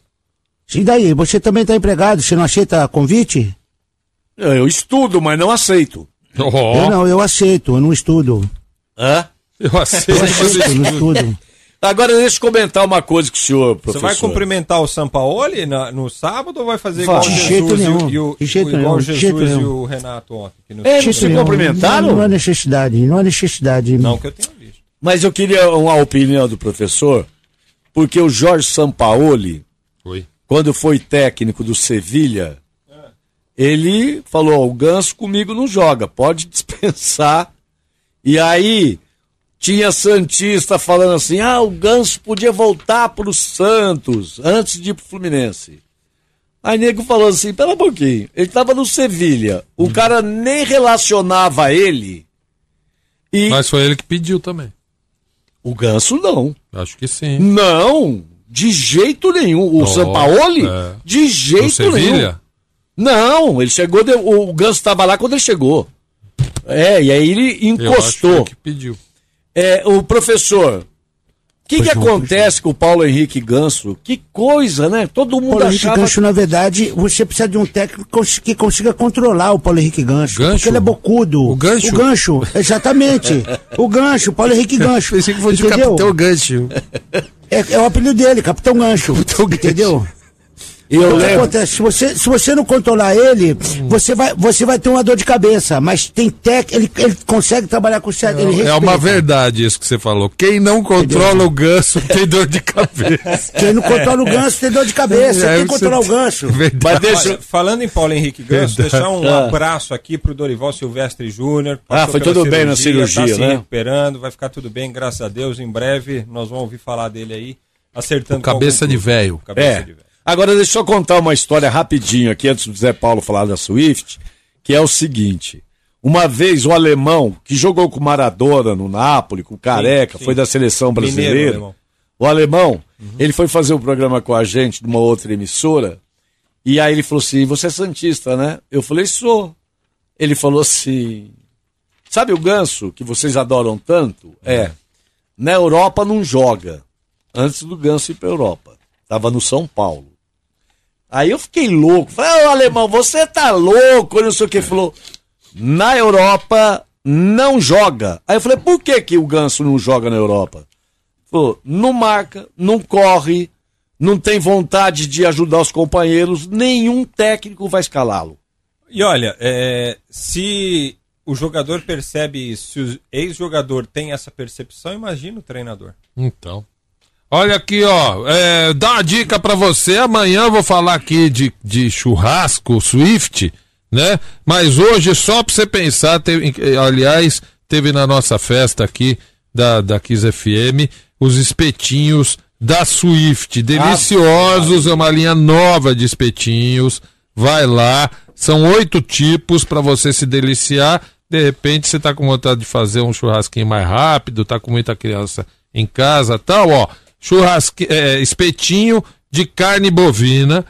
E daí, você também está empregado, você não aceita convite? Eu estudo, mas não aceito. Ó, Eu não, eu aceito, eu não estudo. Hã? eu aceito Eu aceito, não estudo. Agora deixa eu comentar uma coisa com o senhor, Você professor. vai cumprimentar o Sampaoli na- no sábado ou vai fazer igual o De Jesus e nenhum, e o, de jeito igual nenhum, Jesus jeito e nenhum. o Renato ontem? que no- É, se nenhum, cumprimentaram? Não, não há necessidade, não há necessidade. Não que eu tenha visto. Mas eu queria uma opinião do professor, porque o Jorge Sampaoli, Oi. quando foi técnico do Sevilha, ele falou: "Ó, o Ganso comigo não joga, pode dispensar. E aí tinha Santista falando assim: ah, o Ganso podia voltar pro Santos antes de ir pro Fluminense. Aí nego falou assim: pera um pouquinho, ele tava no Sevilha, o cara nem relacionava ele. E Mas foi ele que pediu também. o Ganso não. Acho que sim. Não, de jeito nenhum. O Oh, Sampaoli? é. De jeito nenhum. Não, ele chegou, de- o Ganso estava lá quando ele chegou. É, e aí ele Eu acho que encostou. foi que pediu. É, o professor, o que, que não, acontece com o Paulo Henrique Ganso? Que coisa, né? Todo mundo Paulo Henrique achava. Gancho, na verdade, você precisa de um técnico que cons- que consiga controlar o Paulo Henrique Gancho. Gancho? Porque ele é bocudo. O gancho? O gancho, exatamente. o gancho, Paulo Henrique Gancho. Pensei que fosse o entendeu? Capitão Gancho. É, é o apelido dele, Capitão Gancho. entendeu? E eu o que lembro. acontece? Se você, se você não controlar ele, você vai, você vai ter uma dor de cabeça. Mas tem técnico, ele, ele consegue trabalhar com certo. ele É uma respeita. verdade isso que você falou. Quem não controla o ganso tem dor de cabeça. Quem não controla o ganso tem dor de cabeça. É, tem que você controlar o ganso. Verdade. Mas deixa. Falando em Paulo Henrique Ganso, Verdade. deixar um Ah. abraço aqui pro Dorival Silvestre Júnior. Ah, foi tudo bem na cirurgia, tá se né? recuperando, vai ficar tudo bem, graças a Deus. Em breve nós vamos ouvir falar dele aí, acertando. O cabeça de véio. Cabeça É. de velho. Agora deixa eu contar uma história rapidinho aqui antes do Zé Paulo falar da Swift, que é o seguinte. Uma vez o alemão que jogou com Maradona no Napoli, com o Careca, sim. foi da seleção Mineiro, brasileira. alemão. o alemão, ele foi fazer um programa com a gente numa outra emissora E aí ele falou assim: Você é Santista, né? Eu falei: Sou. Ele falou assim: Sabe o ganso que vocês adoram tanto? É. Na Europa não joga. Antes do ganso ir pra Europa. Tava no São Paulo. Aí eu fiquei louco. Falei, ô alemão, você tá louco? Ele não sei o que. Ele falou, na Europa não joga. Aí eu falei, por que, que o ganso não joga na Europa? Ele Falou, não marca, não corre, não tem vontade de ajudar os companheiros, nenhum técnico vai escalá-lo. E olha, é, se o jogador percebe isso, se o ex-jogador tem essa percepção, imagina o treinador. Então. Olha aqui, ó. É, dá uma dica pra você. Amanhã eu vou falar aqui de, de churrasco Swift, né? Mas hoje, só pra você pensar, teve, aliás, teve na nossa festa aqui da, da Kiss FM os espetinhos da Swift. Deliciosos, é uma linha nova de espetinhos. Vai lá. São oito tipos para você se deliciar. De repente você tá com vontade de fazer um churrasquinho mais rápido, tá com muita criança em casa, tal, ó churrasque, é, espetinho de carne bovina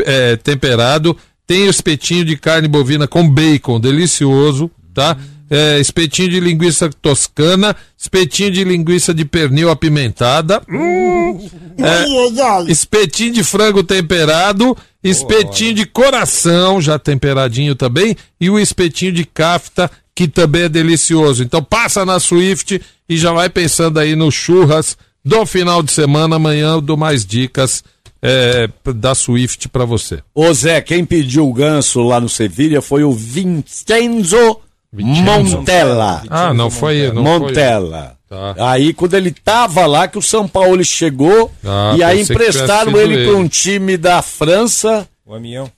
é, temperado. Tem o espetinho de carne bovina com bacon, delicioso, tá? É, espetinho de linguiça toscana, espetinho de linguiça de pernil apimentada, hum, é, espetinho de frango temperado, espetinho de coração, já temperadinho também, e o espetinho de cafta, que também é delicioso. Então passa na Swift e já vai pensando aí no churras do final de semana. Amanhã eu dou mais dicas é, da Swift pra você. Ô Zé, quem pediu o ganso lá no Sevilha foi o Vincenzo, Montella. Ah, não foi não foi- Montella. Tá. Aí quando ele tava lá que o São Paulo chegou Ah, e aí emprestaram ele para um time da França O Amião.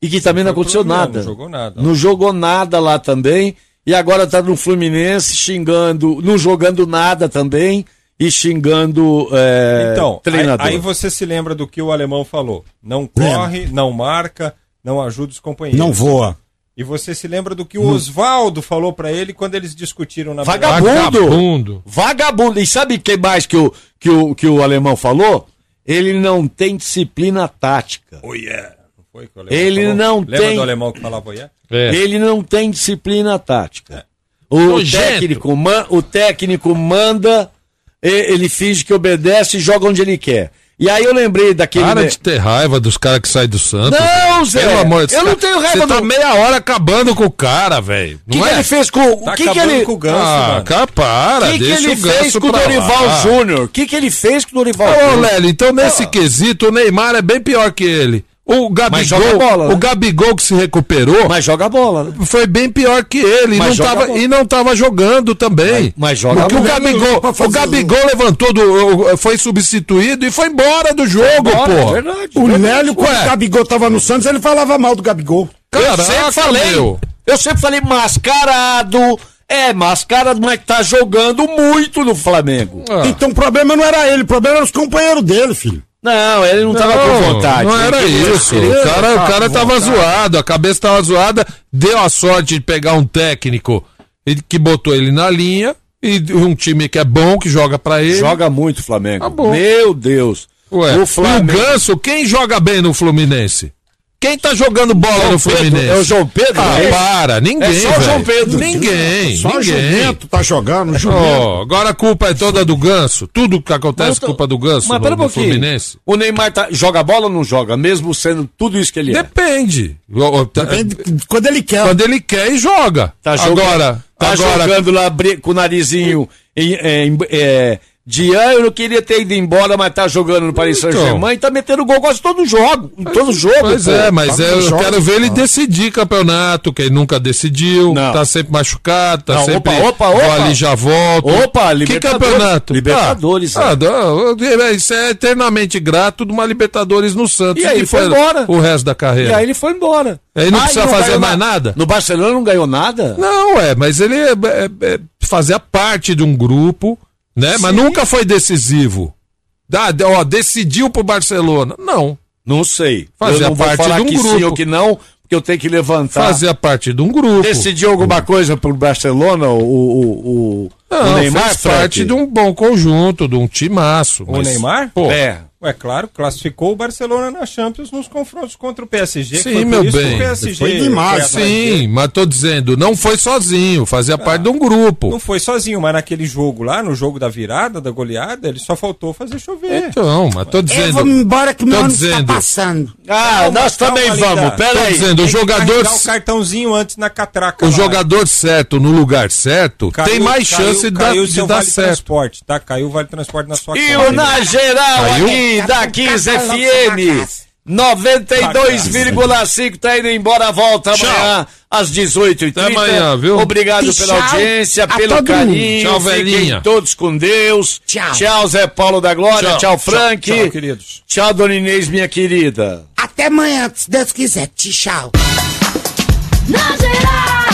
e que também não Foi aconteceu nada. não jogou nada. Não jogou nada lá também. E agora tá no Fluminense xingando, não jogando nada também e xingando é, Então, aí, treinador. aí você se lembra do que o alemão falou. Não corre, não marca, não ajuda os companheiros. Não voa. E você se lembra do que o Oswaldo falou pra ele quando eles discutiram na Vagabundo! Vagabundo! E sabe o que mais que o, que, o, que o alemão falou? Ele não tem disciplina tática. Oh yeah! Não foi que o alemão Ele falou? não Lembra tem. do alemão que falava oh yeah? Ele não tem disciplina tática. O Nojento. técnico, man- o técnico manda, ele finge que obedece e joga onde ele quer. E aí eu lembrei daquele. Para de ter raiva dos caras que saem do Santos. Não. Zé, Pelo amor de eu Deus. não tenho raiva Você tá do- meia hora acabando com o cara, velho. O que, Não que é? ele fez com. O Tá que, que ele. com o Ganso, Ah, mano. cara, para. O que, que ele fez com o Dorival lá. Júnior? O que, que ele fez com o Dorival Ô, Júnior? Lélio, então nesse quesito, o Neymar é bem pior que ele. O Mas Gabigol, bola, né? o Gabigol que se recuperou, Mas joga bola, né? foi bem pior que ele. E Mas não, tava, bola. e não tava jogando também. Mas joga Porque o bola. Gabigol, Pra fazer o Gabigol levantou, do, foi substituído e foi embora do jogo, Embora, é pô. verdade. O Nélio, quando o Gabigol tava no Santos, ele falava mal do Gabigol. eu Caraca, sempre falei. meu. Eu sempre falei mascarado. É, mascarado, mas tá jogando muito no Flamengo. Ah. Então o problema não era ele, o problema era os companheiros dele, filho. Não, ele não, tava com vontade. Não era Ele isso. ser- O cara, o cara tava vontade. zoado, a cabeça tava zoada. Deu a sorte de pegar um técnico que botou ele na linha e um time que é bom, que joga pra ele. Joga muito o Flamengo. Tá bom. Meu Deus. Ué, o Flamengo. E o Ganso, quem joga bem no Fluminense? Quem tá jogando bola João no Fluminense? Pedro, é o João Pedro, Ah, é? para, ninguém, É só o. João Pedro. Ninguém, Só o ninguém. Jumento tá jogando, o. Oh, agora a culpa é toda do Ganso. Tudo que acontece é tô- culpa do Ganso Mas no, pera um pouquinho. Fluminense. O Neymar tá- joga bola ou não joga? Mesmo sendo tudo isso que ele é. Depende. O- o- tá- Depende quando ele quer. Quando ele quer e joga. Tá jogando, agora, tá agora jogando lá com o narizinho em, em- é, de ano, eu não queria ter ido embora, mas tá jogando no Paris Saint-Germain e tá metendo gol quase todo jogo. Em todo jogo. Pois pô. é, mas Tá é, eu jogo. quero ver ele decidir campeonato, que ele nunca decidiu, Não. tá sempre machucado, tá Não, sempre. opa, opa, opa. ali já volto. Opa, Que Libertadores. campeonato? Libertadores, Ah, é. ah, não, é, isso é eternamente grato de uma Libertadores no Santos. E aí que ele foi embora. O resto da carreira. E aí ele foi embora. Ele não Ah, precisa fazer ganhou mais na- nada? No Barcelona não ganhou nada? Não, é, mas ele é, é, é, fazia parte de um grupo, né? Mas nunca foi decisivo. Dá, ó, decidiu pro Barcelona. Não. Não sei. Fazia não parte de um que grupo. sim ou que não, porque eu tenho que levantar. Fazia parte de um grupo. Decidiu alguma coisa pro Barcelona, o, o, o, Não, o Neymar? faz parte de um bom conjunto, de um timaço. O Neymar? Pô, É. Ué, claro, classificou o Barcelona na Champions nos confrontos contra o PSG. Sim, meu bem. o PSG Foi demais. Sim, mas tô dizendo, não foi sozinho, fazia parte de um grupo. Não foi sozinho, mas naquele jogo lá, no jogo da virada, da goleada, ele só faltou fazer chover. Então, mas tô dizendo. vamos embora que meu tá dizendo. passando. Ah, Calma, nós calma, também vamos, Tô peraí. dizendo, o Tem que jogador, o cartãozinho antes na catraca. o lá. jogador certo no lugar certo Caiu- tem mais caiu- chance de dar, caiu de seu dar vale certo. transporte, tá? Caiu o vale transporte na sua E o Na Geral Caiu? aqui da 15 FM 92,5 tá indo embora, volta amanhã às 18h30. Até amanhã, viu? Obrigado E pela tchau audiência, a pelo todo carinho. Tchau, Fiquem velhinha. todos com Deus. Tchau. Tchau, Zé Paulo da Glória. Tchau. Tchau, Frank. Tchau, tchau, queridos. Tchau, Dona Inês, minha querida. Até amanhã, se Deus quiser. Tchau. Na geral.